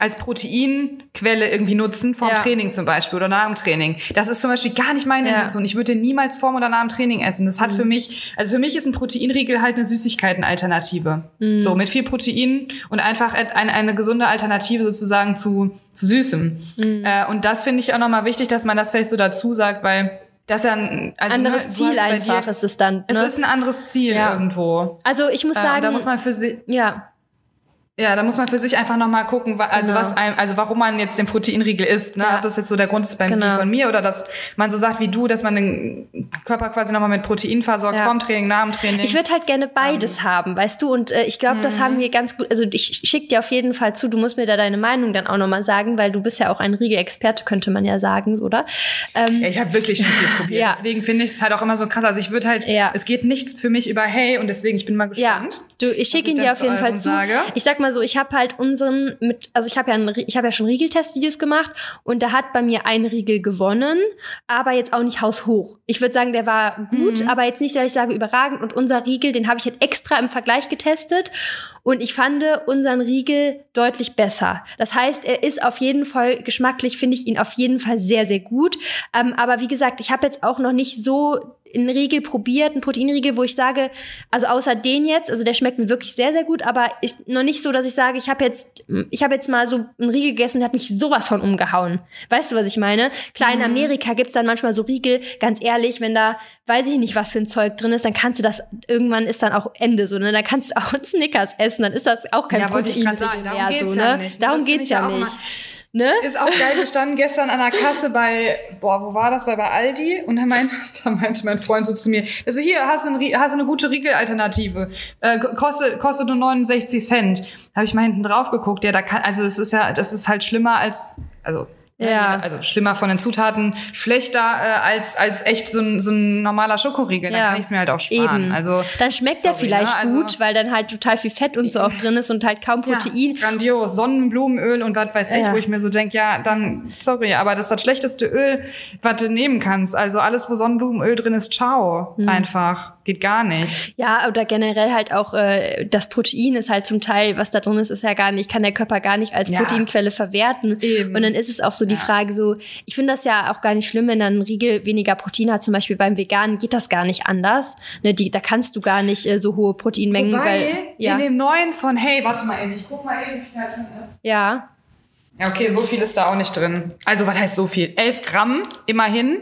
als Proteinquelle irgendwie nutzen, vorm Ja. Training zum Beispiel oder nach dem Training. Das ist zum Beispiel gar nicht meine Ja. Intention. Ich würde niemals vorm oder nach dem Training essen. Das hat für mich, also für mich ist ein Proteinriegel halt eine Süßigkeitenalternative. So, mit viel Protein und einfach eine, eine gesunde Alternative sozusagen zu, zu Süßem. Äh, und das finde ich auch nochmal wichtig, dass man das vielleicht so dazu sagt, weil Das ist ja ein also, anderes ne, Ziel einfach ist es dann. Es Ne? ist ein anderes Ziel Ja. irgendwo. also ich muss Äh, sagen, da muss man für sich, ja, ja, da muss man für sich einfach nochmal gucken, also Genau. was einem, also warum man jetzt den Proteinriegel isst, ne? Ja. Ob das jetzt so der Grund ist beim Genau. von mir oder dass man so sagt wie du, dass man den Körper quasi nochmal mit Protein versorgt, Ja. vorm Training, nach dem Training. Ich würde halt gerne beides haben, weißt du? Und äh, ich glaube, das haben wir ganz gut. Also ich schick dir auf jeden Fall zu. Du musst mir da deine Meinung dann auch nochmal sagen, weil du bist ja auch ein Riegel-Experte, könnte man ja sagen, oder? Ähm, Ja, ich habe wirklich schon viel probiert. [laughs] Ja. Deswegen finde ich es halt auch immer so krass. Also ich würde halt, es geht nichts für mich über Hey und deswegen ich bin mal gespannt. Du, ich schicke ihn dir auf jeden Fall zu. sage. Ich sag mal so, ich habe halt unseren mit, also ich habe ja, ein, Rie- ich habe ja schon Riegeltestvideos gemacht und da hat bei mir ein Riegel gewonnen, aber jetzt auch nicht haushoch. Ich würde sagen, der war gut, aber jetzt nicht, dass ich sage überragend. Und unser Riegel, den habe ich halt extra im Vergleich getestet und ich fand unseren Riegel deutlich besser. Das heißt, er ist auf jeden Fall geschmacklich, finde ich ihn auf jeden Fall sehr, sehr gut. Ähm, aber wie gesagt, ich habe jetzt auch noch nicht so einen Riegel probiert, einen Proteinriegel, wo ich sage, also außer den jetzt, also der schmeckt mir wirklich sehr, sehr gut, aber ist noch nicht so, dass ich sage, ich habe jetzt, ich habe jetzt mal so einen Riegel gegessen und hat mich sowas von umgehauen. Weißt du, was ich meine? Klar, in Amerika gibt's dann manchmal so Riegel, ganz ehrlich, wenn da, weiß ich nicht, was für ein Zeug drin ist, dann kannst du das, irgendwann ist dann auch Ende so, ne? Dann kannst du auch einen [laughs] Snickers essen, dann ist das auch kein Ja, Proteinriegel mehr, so, ne? ja nicht. Darum geht's ja ja nicht. Ne? Ist auch geil gestanden gestern an der Kasse bei, boah, wo war das? Bei, bei Aldi. Und da meinte, [laughs] da meinte mein Freund so zu mir, also hier, hast du, ein, hast du eine gute Riegelalternative. Äh, kostet, kostet nur 69 Cent. Habe ich mal hinten drauf geguckt. Ja, da kann, also es ist ja, das ist halt schlimmer als, also, Ja. Also schlimmer von den Zutaten, schlechter äh, als, als echt so ein, so ein normaler Schokoriegel. Dann Ja. kann ich es mir halt auch sparen. Eben. Also, Dann schmeckt der sorry, vielleicht ne? Also- gut, weil dann halt total viel Fett und so auch drin ist und halt kaum Protein. Ja, grandios. Sonnenblumenöl und was weiß ich, Ja. wo ich mir so denk, ja, dann, sorry, aber das ist das schlechteste Öl, was du nehmen kannst. Also alles, wo Sonnenblumenöl drin ist, ciao. Hm. Einfach. Geht gar nicht. Ja, oder generell halt auch äh, das Protein ist halt zum Teil, was da drin ist, ist ja gar nicht, kann der Körper gar nicht als. Proteinquelle verwerten. Eben. Und dann ist es auch so die Frage so, ich finde das ja auch gar nicht schlimm, wenn dann ein Riegel weniger Protein hat, zum Beispiel beim Veganen geht das gar nicht anders. Ne, die, da kannst du gar nicht äh, so hohe Proteinmengen, Wobei, weil ja, in dem neuen von, hey, warte mal eben, ich guck mal eben, wie viel da drin ist. ja, Ja, okay, so viel ist da auch nicht drin. Also, was heißt so viel? 11 Gramm, immerhin.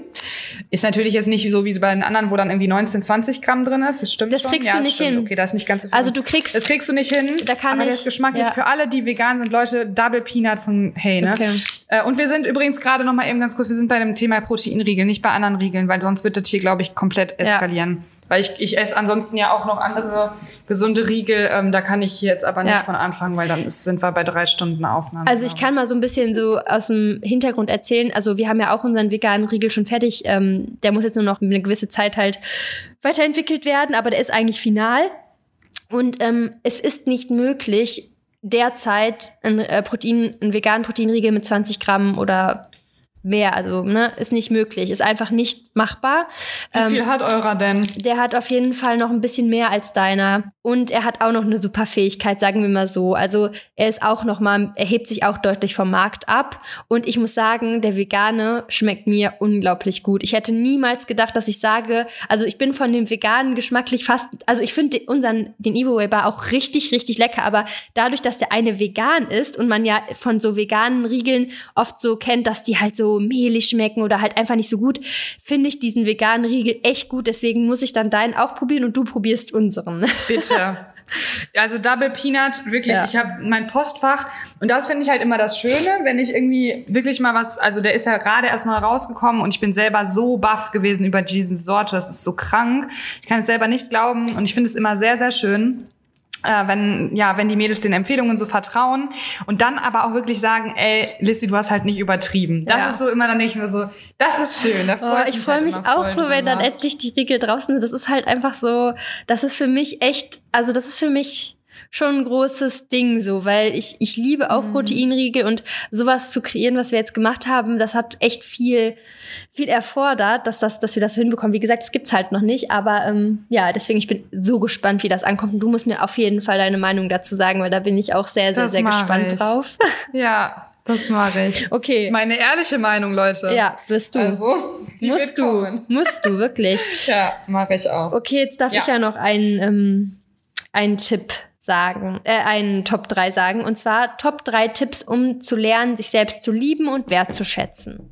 Ist natürlich jetzt nicht so wie bei den anderen, wo dann irgendwie 19, 20 Gramm drin ist. Das stimmt Das schon. kriegst ja, du das nicht stimmt. hin. Okay, da ist nicht ganz so viel. Also du kriegst- Das kriegst du nicht hin. Da kann aber ich- ist geschmacklich ja. für alle, die vegan sind. Leute, Double Peanut von Hey, ne? Okay. Äh, und wir sind übrigens gerade noch mal eben ganz kurz, wir sind bei dem Thema Proteinriegel, nicht bei anderen Riegeln, weil sonst wird das hier, glaube ich, komplett eskalieren. Weil ich, ich esse ansonsten ja auch noch andere gesunde Riegel. Ähm, da kann ich jetzt aber nicht Ja. von anfangen, weil dann ist, sind wir bei drei Stunden Aufnahme. Also ich kann mal so ein bisschen so aus dem Hintergrund erzählen. Also wir haben ja auch unseren veganen Riegel schon fertig. Ähm, der muss jetzt nur noch eine gewisse Zeit halt weiterentwickelt werden, aber der ist eigentlich final. Und ähm, es ist nicht möglich, derzeit ein äh, Protein, einen veganen Proteinriegel mit 20 Gramm oder mehr, also ne, ist nicht möglich, ist einfach nicht machbar. Wie Ähm, viel hat eurer denn? der hat auf jeden Fall noch ein bisschen mehr als deiner. Und er hat auch noch eine super Fähigkeit, sagen wir mal so. Also er ist auch noch mal, er hebt sich auch deutlich vom Markt ab. Und ich muss sagen, der Vegane schmeckt mir unglaublich gut. Ich hätte niemals gedacht, dass ich sage, also ich bin von dem Veganen geschmacklich fast, also ich finde unseren, den Evo Bar auch richtig, richtig lecker. Aber dadurch, dass der eine vegan ist und man ja von so veganen Riegeln oft so kennt, dass die halt so mehlig schmecken oder halt einfach nicht so gut, finde ich diesen veganen Riegel echt gut. Deswegen muss ich dann deinen auch probieren und du probierst unseren. Bitte. [laughs] Also Double Peanut, wirklich, Ja. ich habe mein Postfach und das finde ich halt immer das Schöne, wenn ich irgendwie wirklich mal was, also der ist ja gerade erst mal rausgekommen und ich bin selber so baff gewesen über diese Sorte, das ist so krank. Ich kann es selber nicht glauben und ich finde es immer sehr, sehr schön. Äh, wenn ja, wenn die Mädels den Empfehlungen so vertrauen und dann aber auch wirklich sagen, ey, Lissy, du hast halt nicht übertrieben. Das Ja. ist so immer, dann ich mir so, das ist schön. Da freu Oh, ich freue halt mich auch so, wenn dann drüber. endlich die Riegel draußen sind. Das ist halt einfach so, das ist für mich echt, also das ist für mich schon ein großes Ding so, weil ich, ich liebe auch Proteinriegel und sowas zu kreieren, was wir jetzt gemacht haben, das hat echt viel, viel erfordert, dass, das, dass wir das hinbekommen. Wie gesagt, es gibt's halt noch nicht, aber ähm, ja, deswegen, ich bin so gespannt, wie das ankommt. Und du musst mir auf jeden Fall deine Meinung dazu sagen, weil da bin ich auch sehr, sehr, Das sehr gespannt ich. drauf. [laughs] Ja, das mache ich. Okay. Meine ehrliche Meinung, Leute. Ja, wirst du. Also, die musst du. kommen. Musst du, wirklich. [laughs] Ja, mache ich auch. Okay, jetzt darf Ja. ich ja noch einen, ähm, einen Tipp sagen, äh, einen Top 3 sagen. Und zwar Top 3 Tipps, um zu lernen, sich selbst zu lieben und wertzuschätzen.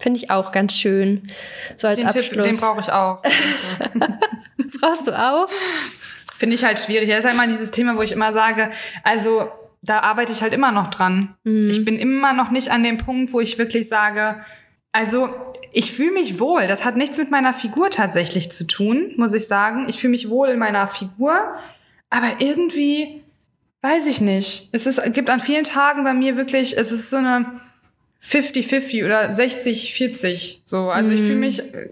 Finde ich auch ganz schön. So als Den Abschluss. Tipp, den brauche ich auch. [laughs] Brauchst du auch? Finde ich halt schwierig. Das ist halt immer dieses Thema, wo ich immer sage, also da arbeite ich halt immer noch dran. Mhm. Ich bin immer noch nicht an dem Punkt, wo ich wirklich sage, also ich fühle mich wohl. Das hat nichts mit meiner Figur tatsächlich zu tun, muss ich sagen. Ich fühle mich wohl in meiner Figur, aber irgendwie weiß ich nicht. Es ist, gibt an vielen Tagen bei mir wirklich, es ist so eine 50-50 oder 60-40. So, also ich fühle mich äh,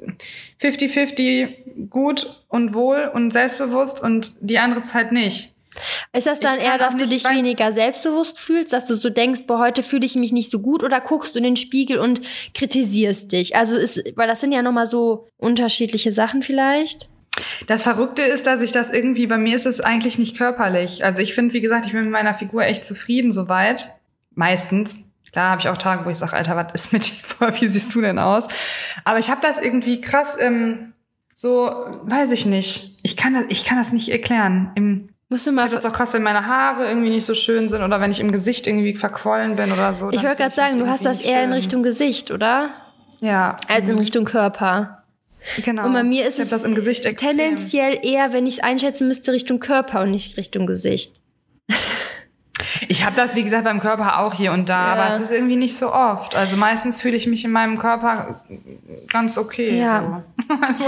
50-50 gut und wohl und selbstbewusst und die andere Zeit nicht. Ist das dann eher, dass du dich weniger selbstbewusst fühlst, dass du so denkst, boah, heute fühle ich mich nicht so gut oder guckst du in den Spiegel und kritisierst dich? Also ist, weil das sind ja nochmal so unterschiedliche Sachen vielleicht. Das Verrückte ist, dass ich das irgendwie, bei mir ist es eigentlich nicht körperlich. Also ich finde, wie gesagt, ich bin mit meiner Figur echt zufrieden soweit. Meistens. Klar habe ich auch Tage, wo ich sage, Alter, was ist mit dir vor? Wie siehst du denn aus? Aber ich habe das irgendwie krass, ähm, so, weiß ich nicht. Ich kann das, ich kann das nicht erklären. Im, Musst du mal. ich finde das auch krass, wenn meine Haare irgendwie nicht so schön sind oder wenn ich im Gesicht irgendwie verquollen bin oder so. Ich wollte gerade sagen, du hast das eher in schön. Richtung Gesicht, oder? Ja, Als in Richtung Körper. Genau. Und bei mir ist es. Tendenziell eher, wenn ich es einschätzen müsste, Richtung Körper und nicht Richtung Gesicht. Ich habe das, wie gesagt, beim Körper auch hier und da, Ja. aber es ist irgendwie nicht so oft. Also meistens fühle ich mich in meinem Körper ganz okay. Ja. So. [laughs] Also,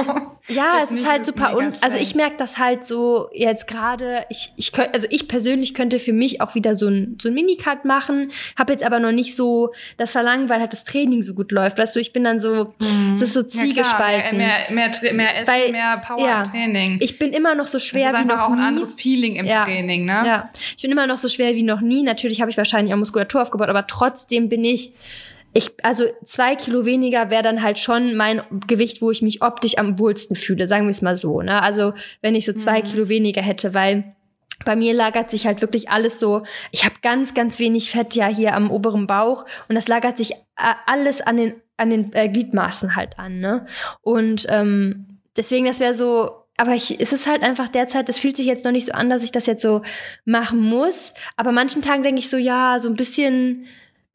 Ja, es ist halt super mega un also ich merke das halt so jetzt gerade ich ich könnt, also ich persönlich könnte für mich auch wieder so ein so ein Minicut machen, habe jetzt aber noch nicht so das Verlangen, weil halt das Training so gut läuft. Weißt du, ich bin dann so es ist so Ja, klar, zwiegespalten. mehr, mehr, mehr, Essen, Weil- mehr Power ja, im Training. Ich bin immer noch so schwer ist wie einfach noch auch ein nie. anderes Feeling im Ja. Training, ne? Ja, ich bin immer noch so schwer wie noch nie. Natürlich habe ich wahrscheinlich auch Muskulatur aufgebaut, aber trotzdem bin ich, ich, also zwei Kilo weniger wäre dann halt schon mein Gewicht, wo ich mich optisch am wohlsten fühle, sagen wir es mal so. Ne? Also wenn ich so zwei Kilo weniger hätte, weil bei mir lagert sich halt wirklich alles so, ich habe ganz, ganz wenig Fett ja hier am oberen Bauch und das lagert sich äh, alles an den, an den äh, Gliedmaßen halt an. Ne? Und ähm, deswegen, das wäre so, aber ich, es ist halt einfach derzeit, es fühlt sich jetzt noch nicht so an, dass ich das jetzt so machen muss. Aber manchen Tagen denke ich so, ja, so ein bisschen,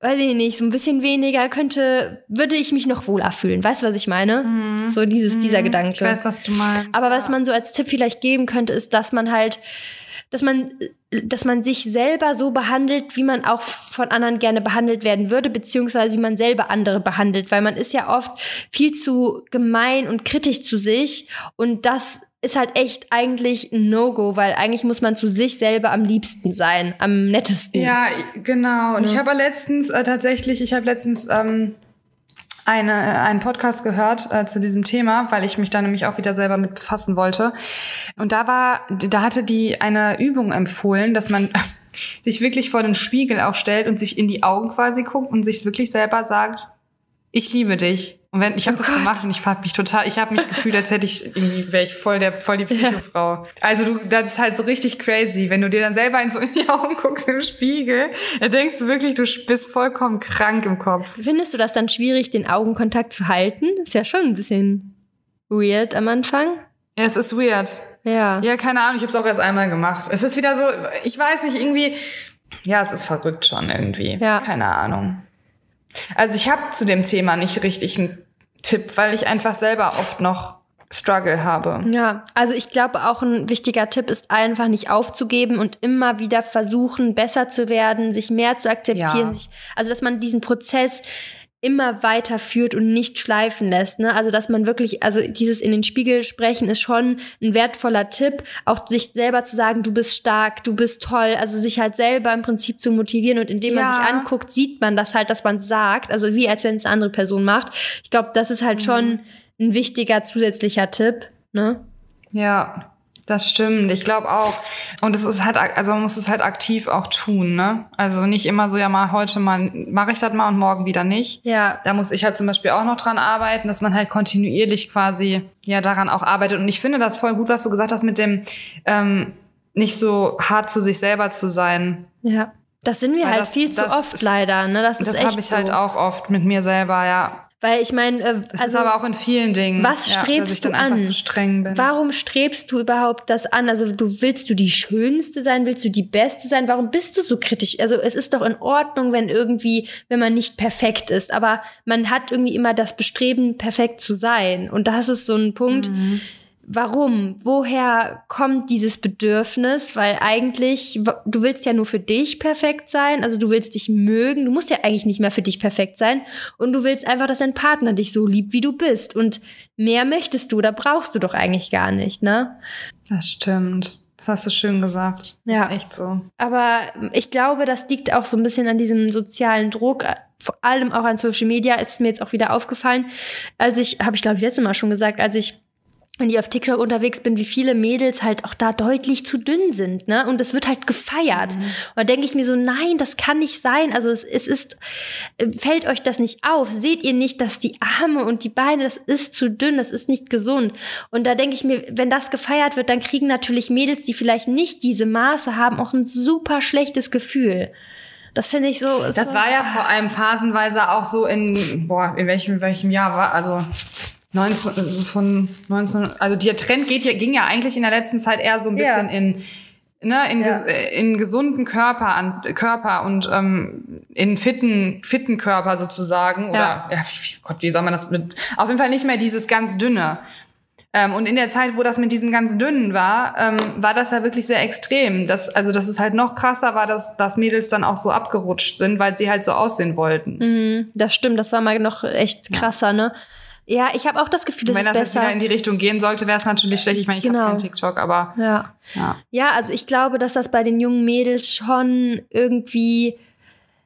weiß ich nicht, so ein bisschen weniger könnte, würde ich mich noch wohler fühlen. Weißt du, was ich meine? So dieses, dieser Gedanke. Mhm. Ich weiß, was du meinst. Aber was ja. man so als Tipp vielleicht geben könnte, ist, dass man halt, dass man, dass man sich selber so behandelt, wie man auch von anderen gerne behandelt werden würde, beziehungsweise wie man selber andere behandelt, weil man ist ja oft viel zu gemein und kritisch zu sich und das ist halt echt eigentlich ein No-Go, weil eigentlich muss man zu sich selber am liebsten sein, am nettesten. Ja, genau. Und ich habe letztens äh, tatsächlich, ich habe letztens ähm, eine, äh, einen Podcast gehört äh, zu diesem Thema, weil ich mich da nämlich auch wieder selber mit befassen wollte. Und da war, da hatte die eine Übung empfohlen, dass man [laughs] sich wirklich vor den Spiegel auch stellt und sich in die Augen quasi guckt und sich wirklich selber sagt, ich liebe dich. Und wenn ich habe Oh das Gott. gemacht und ich fand mich total, ich habe mich gefühlt, als hätte ich irgendwie wäre ich voll der voll die Psychofrau. Also du, das ist halt so richtig crazy, wenn du dir dann selber in so in die Augen guckst im Spiegel, dann denkst du wirklich, du bist vollkommen krank im Kopf. Findest du das dann schwierig, den Augenkontakt zu halten? Ist ja schon ein bisschen weird am Anfang. Ja, es ist weird. Ja. Ja, keine Ahnung, ich habe es auch erst einmal gemacht. Es ist wieder so, ich weiß nicht, irgendwie, ja, es ist verrückt schon irgendwie. Ja. Keine Ahnung. Also ich habe zu dem Thema nicht richtig einen Tipp, weil ich einfach selber oft noch Struggle habe. Ja, also ich glaube auch ein wichtiger Tipp ist einfach nicht aufzugeben und immer wieder versuchen, besser zu werden, sich mehr zu akzeptieren. Ja. Also dass man diesen Prozess immer weiter führt und nicht schleifen lässt. Ne? Also dass man wirklich, also dieses in den Spiegel sprechen ist schon ein wertvoller Tipp, auch sich selber zu sagen, du bist stark, du bist toll, also sich halt selber im Prinzip zu motivieren und indem man Ja. sich anguckt, sieht man das halt, dass man sagt, also wie als wenn es eine andere Person macht. Ich glaube, das ist halt schon ein wichtiger zusätzlicher Tipp. Ne? Ja, das stimmt. Ich glaube auch. Und es ist halt, also man muss es halt aktiv auch tun, ne? Also nicht immer so, ja mal heute mal mache ich das mal und morgen wieder nicht. Ja, Da muss ich halt zum Beispiel auch noch dran arbeiten, dass man halt kontinuierlich quasi ja daran auch arbeitet. Und ich finde das voll gut, was du gesagt hast mit dem ähm, nicht so hart zu sich selber zu sein. Ja. Das sind wir Weil halt das- viel zu das- oft leider, ne? Das ist Das echt habe ich so. halt auch oft mit mir selber, ja. Weil ich meine, äh, Das also ist aber auch in vielen Dingen. was ja, strebst dass ich du an? zu streng bin. warum strebst du überhaupt das an? Also du willst du die schönste sein, willst du die beste sein? Warum bist du so kritisch? Also es ist doch in Ordnung, wenn irgendwie, wenn man nicht perfekt ist, aber man hat irgendwie immer das Bestreben, perfekt zu sein. Und das ist so ein Punkt. Mhm. Warum? Woher kommt dieses Bedürfnis? Weil eigentlich, du willst ja nur für dich perfekt sein, also du willst dich mögen, du musst ja eigentlich nicht mehr für dich perfekt sein und du willst einfach, dass dein Partner dich so liebt, wie du bist. Und mehr möchtest du, da brauchst du doch eigentlich gar nicht, ne? Das stimmt. Das hast du schön gesagt. Das Ja. ist echt so. Aber ich glaube, das liegt auch so ein bisschen an diesem sozialen Druck, vor allem auch an Social Media, ist mir jetzt auch wieder aufgefallen, als ich, habe ich glaube ich letztes Mal schon gesagt, als ich wenn ich auf TikTok unterwegs bin, wie viele Mädels halt auch da deutlich zu dünn sind, ne? Und es wird halt gefeiert. Und da denke ich mir so, nein, das kann nicht sein. Also es, es ist, äh, fällt euch das nicht auf? Seht ihr nicht, dass die Arme und die Beine, das ist zu dünn, das ist nicht gesund. Und da denke ich mir, wenn das gefeiert wird, dann kriegen natürlich Mädels, die vielleicht nicht diese Maße haben, auch ein super schlechtes Gefühl. Das finde ich so. Das so, war ja vor allem phasenweise auch so in, boah, in welchem, welchem Jahr war, also 19, also von 19, also der Trend geht ja, ging ja eigentlich in der letzten Zeit eher so ein Ja. bisschen in, ne, in, Ja. ges, äh, in gesunden Körper, an, Körper und ähm, in fitten, fitten Körper sozusagen. Oder, Ja. ja, wie, Gott, wie soll man das mit, auf jeden Fall nicht mehr dieses ganz dünne. Ähm, und in der Zeit, wo das mit diesen ganz dünnen war, ähm, war das ja wirklich sehr extrem. Das, also, dass es halt noch krasser war, dass, dass Mädels dann auch so abgerutscht sind, weil sie halt so aussehen wollten. Mhm, das stimmt, das war mal noch echt krasser, ne? Ja, ich habe auch das Gefühl, das Wenn das jetzt wieder in die Richtung gehen sollte, wäre es natürlich schlecht. Ich meine, ich Genau. habe keinen TikTok, aber ja. ja. Ja, also ich glaube, dass das bei den jungen Mädels schon irgendwie.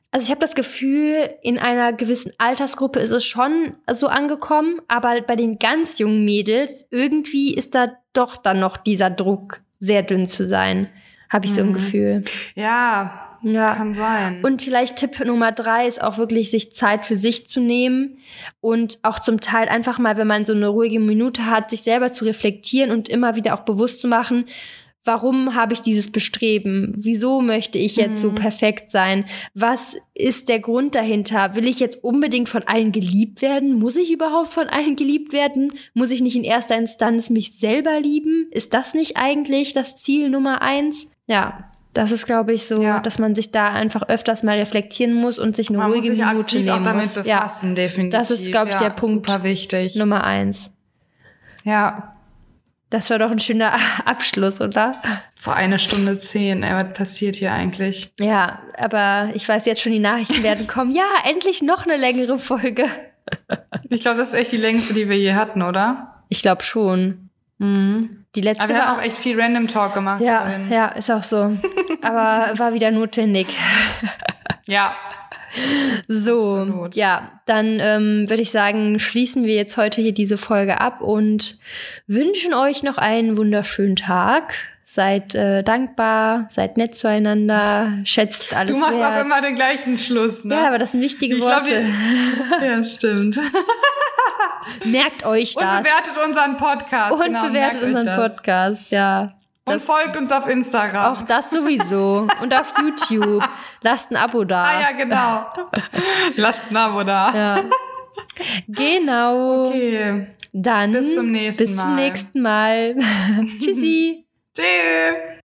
Also ich habe das Gefühl, in einer gewissen Altersgruppe ist es schon so angekommen, aber bei den ganz jungen Mädels irgendwie ist da doch dann noch dieser Druck, sehr dünn zu sein, habe ich so ein Mhm. Gefühl. Ja, Ja. kann sein. Und vielleicht Tipp Nummer drei ist auch wirklich, sich Zeit für sich zu nehmen und auch zum Teil einfach mal, wenn man so eine ruhige Minute hat, sich selber zu reflektieren und immer wieder auch bewusst zu machen, warum habe ich dieses Bestreben? Wieso möchte ich jetzt so Mhm. perfekt sein? Was ist der Grund dahinter? Will ich jetzt unbedingt von allen geliebt werden? Muss ich überhaupt von allen geliebt werden? Muss ich nicht in erster Instanz mich selber lieben? Ist das nicht eigentlich das Ziel Nummer eins? Ja. Das ist, glaube ich, so, Ja. dass man sich da einfach öfters mal reflektieren muss und sich eine man muss ruhige sich Minute nehmen auch damit muss. befassen, definitiv. Das ist, glaub ich, ja, der Punkt. Ja, Nummer eins. Ja, Das war doch ein schöner [laughs] Abschluss, oder? vor eine Stunde zehn. Ey, was passiert hier eigentlich? Ja, aber ich weiß jetzt schon, die Nachrichten werden [laughs] kommen. Ja, endlich noch eine längere Folge. Ich glaube, das ist echt die längste, die wir je hatten, oder? Ich glaube schon. Mhm. Die letzte Aber wir haben auch echt viel Random Talk gemacht. ja, ja, ist auch so. Aber [laughs] war wieder notwendig. ja. So, Absolut. ja, dann ähm, würde ich sagen, schließen wir jetzt heute hier diese Folge ab und wünschen euch noch einen wunderschönen Tag. Seid äh, dankbar, seid nett zueinander, [laughs] schätzt alles Du machst wert. auch immer den gleichen Schluss, ne? ja, aber das sind wichtige Ich glaub, Worte. ja, stimmt. [laughs] Merkt euch Und das. bewertet unseren Podcast. und genau, bewertet unseren. Podcast, ja. Und Das- folgt uns auf Instagram. Auch das sowieso. [laughs] und auf YouTube. Lasst ein Abo da. ah ja, genau. Lasst ein Abo da. Ja. Genau. Okay. Dann Bis zum nächsten bis zum Mal. nächsten Mal. Tschüssi. Tschüss.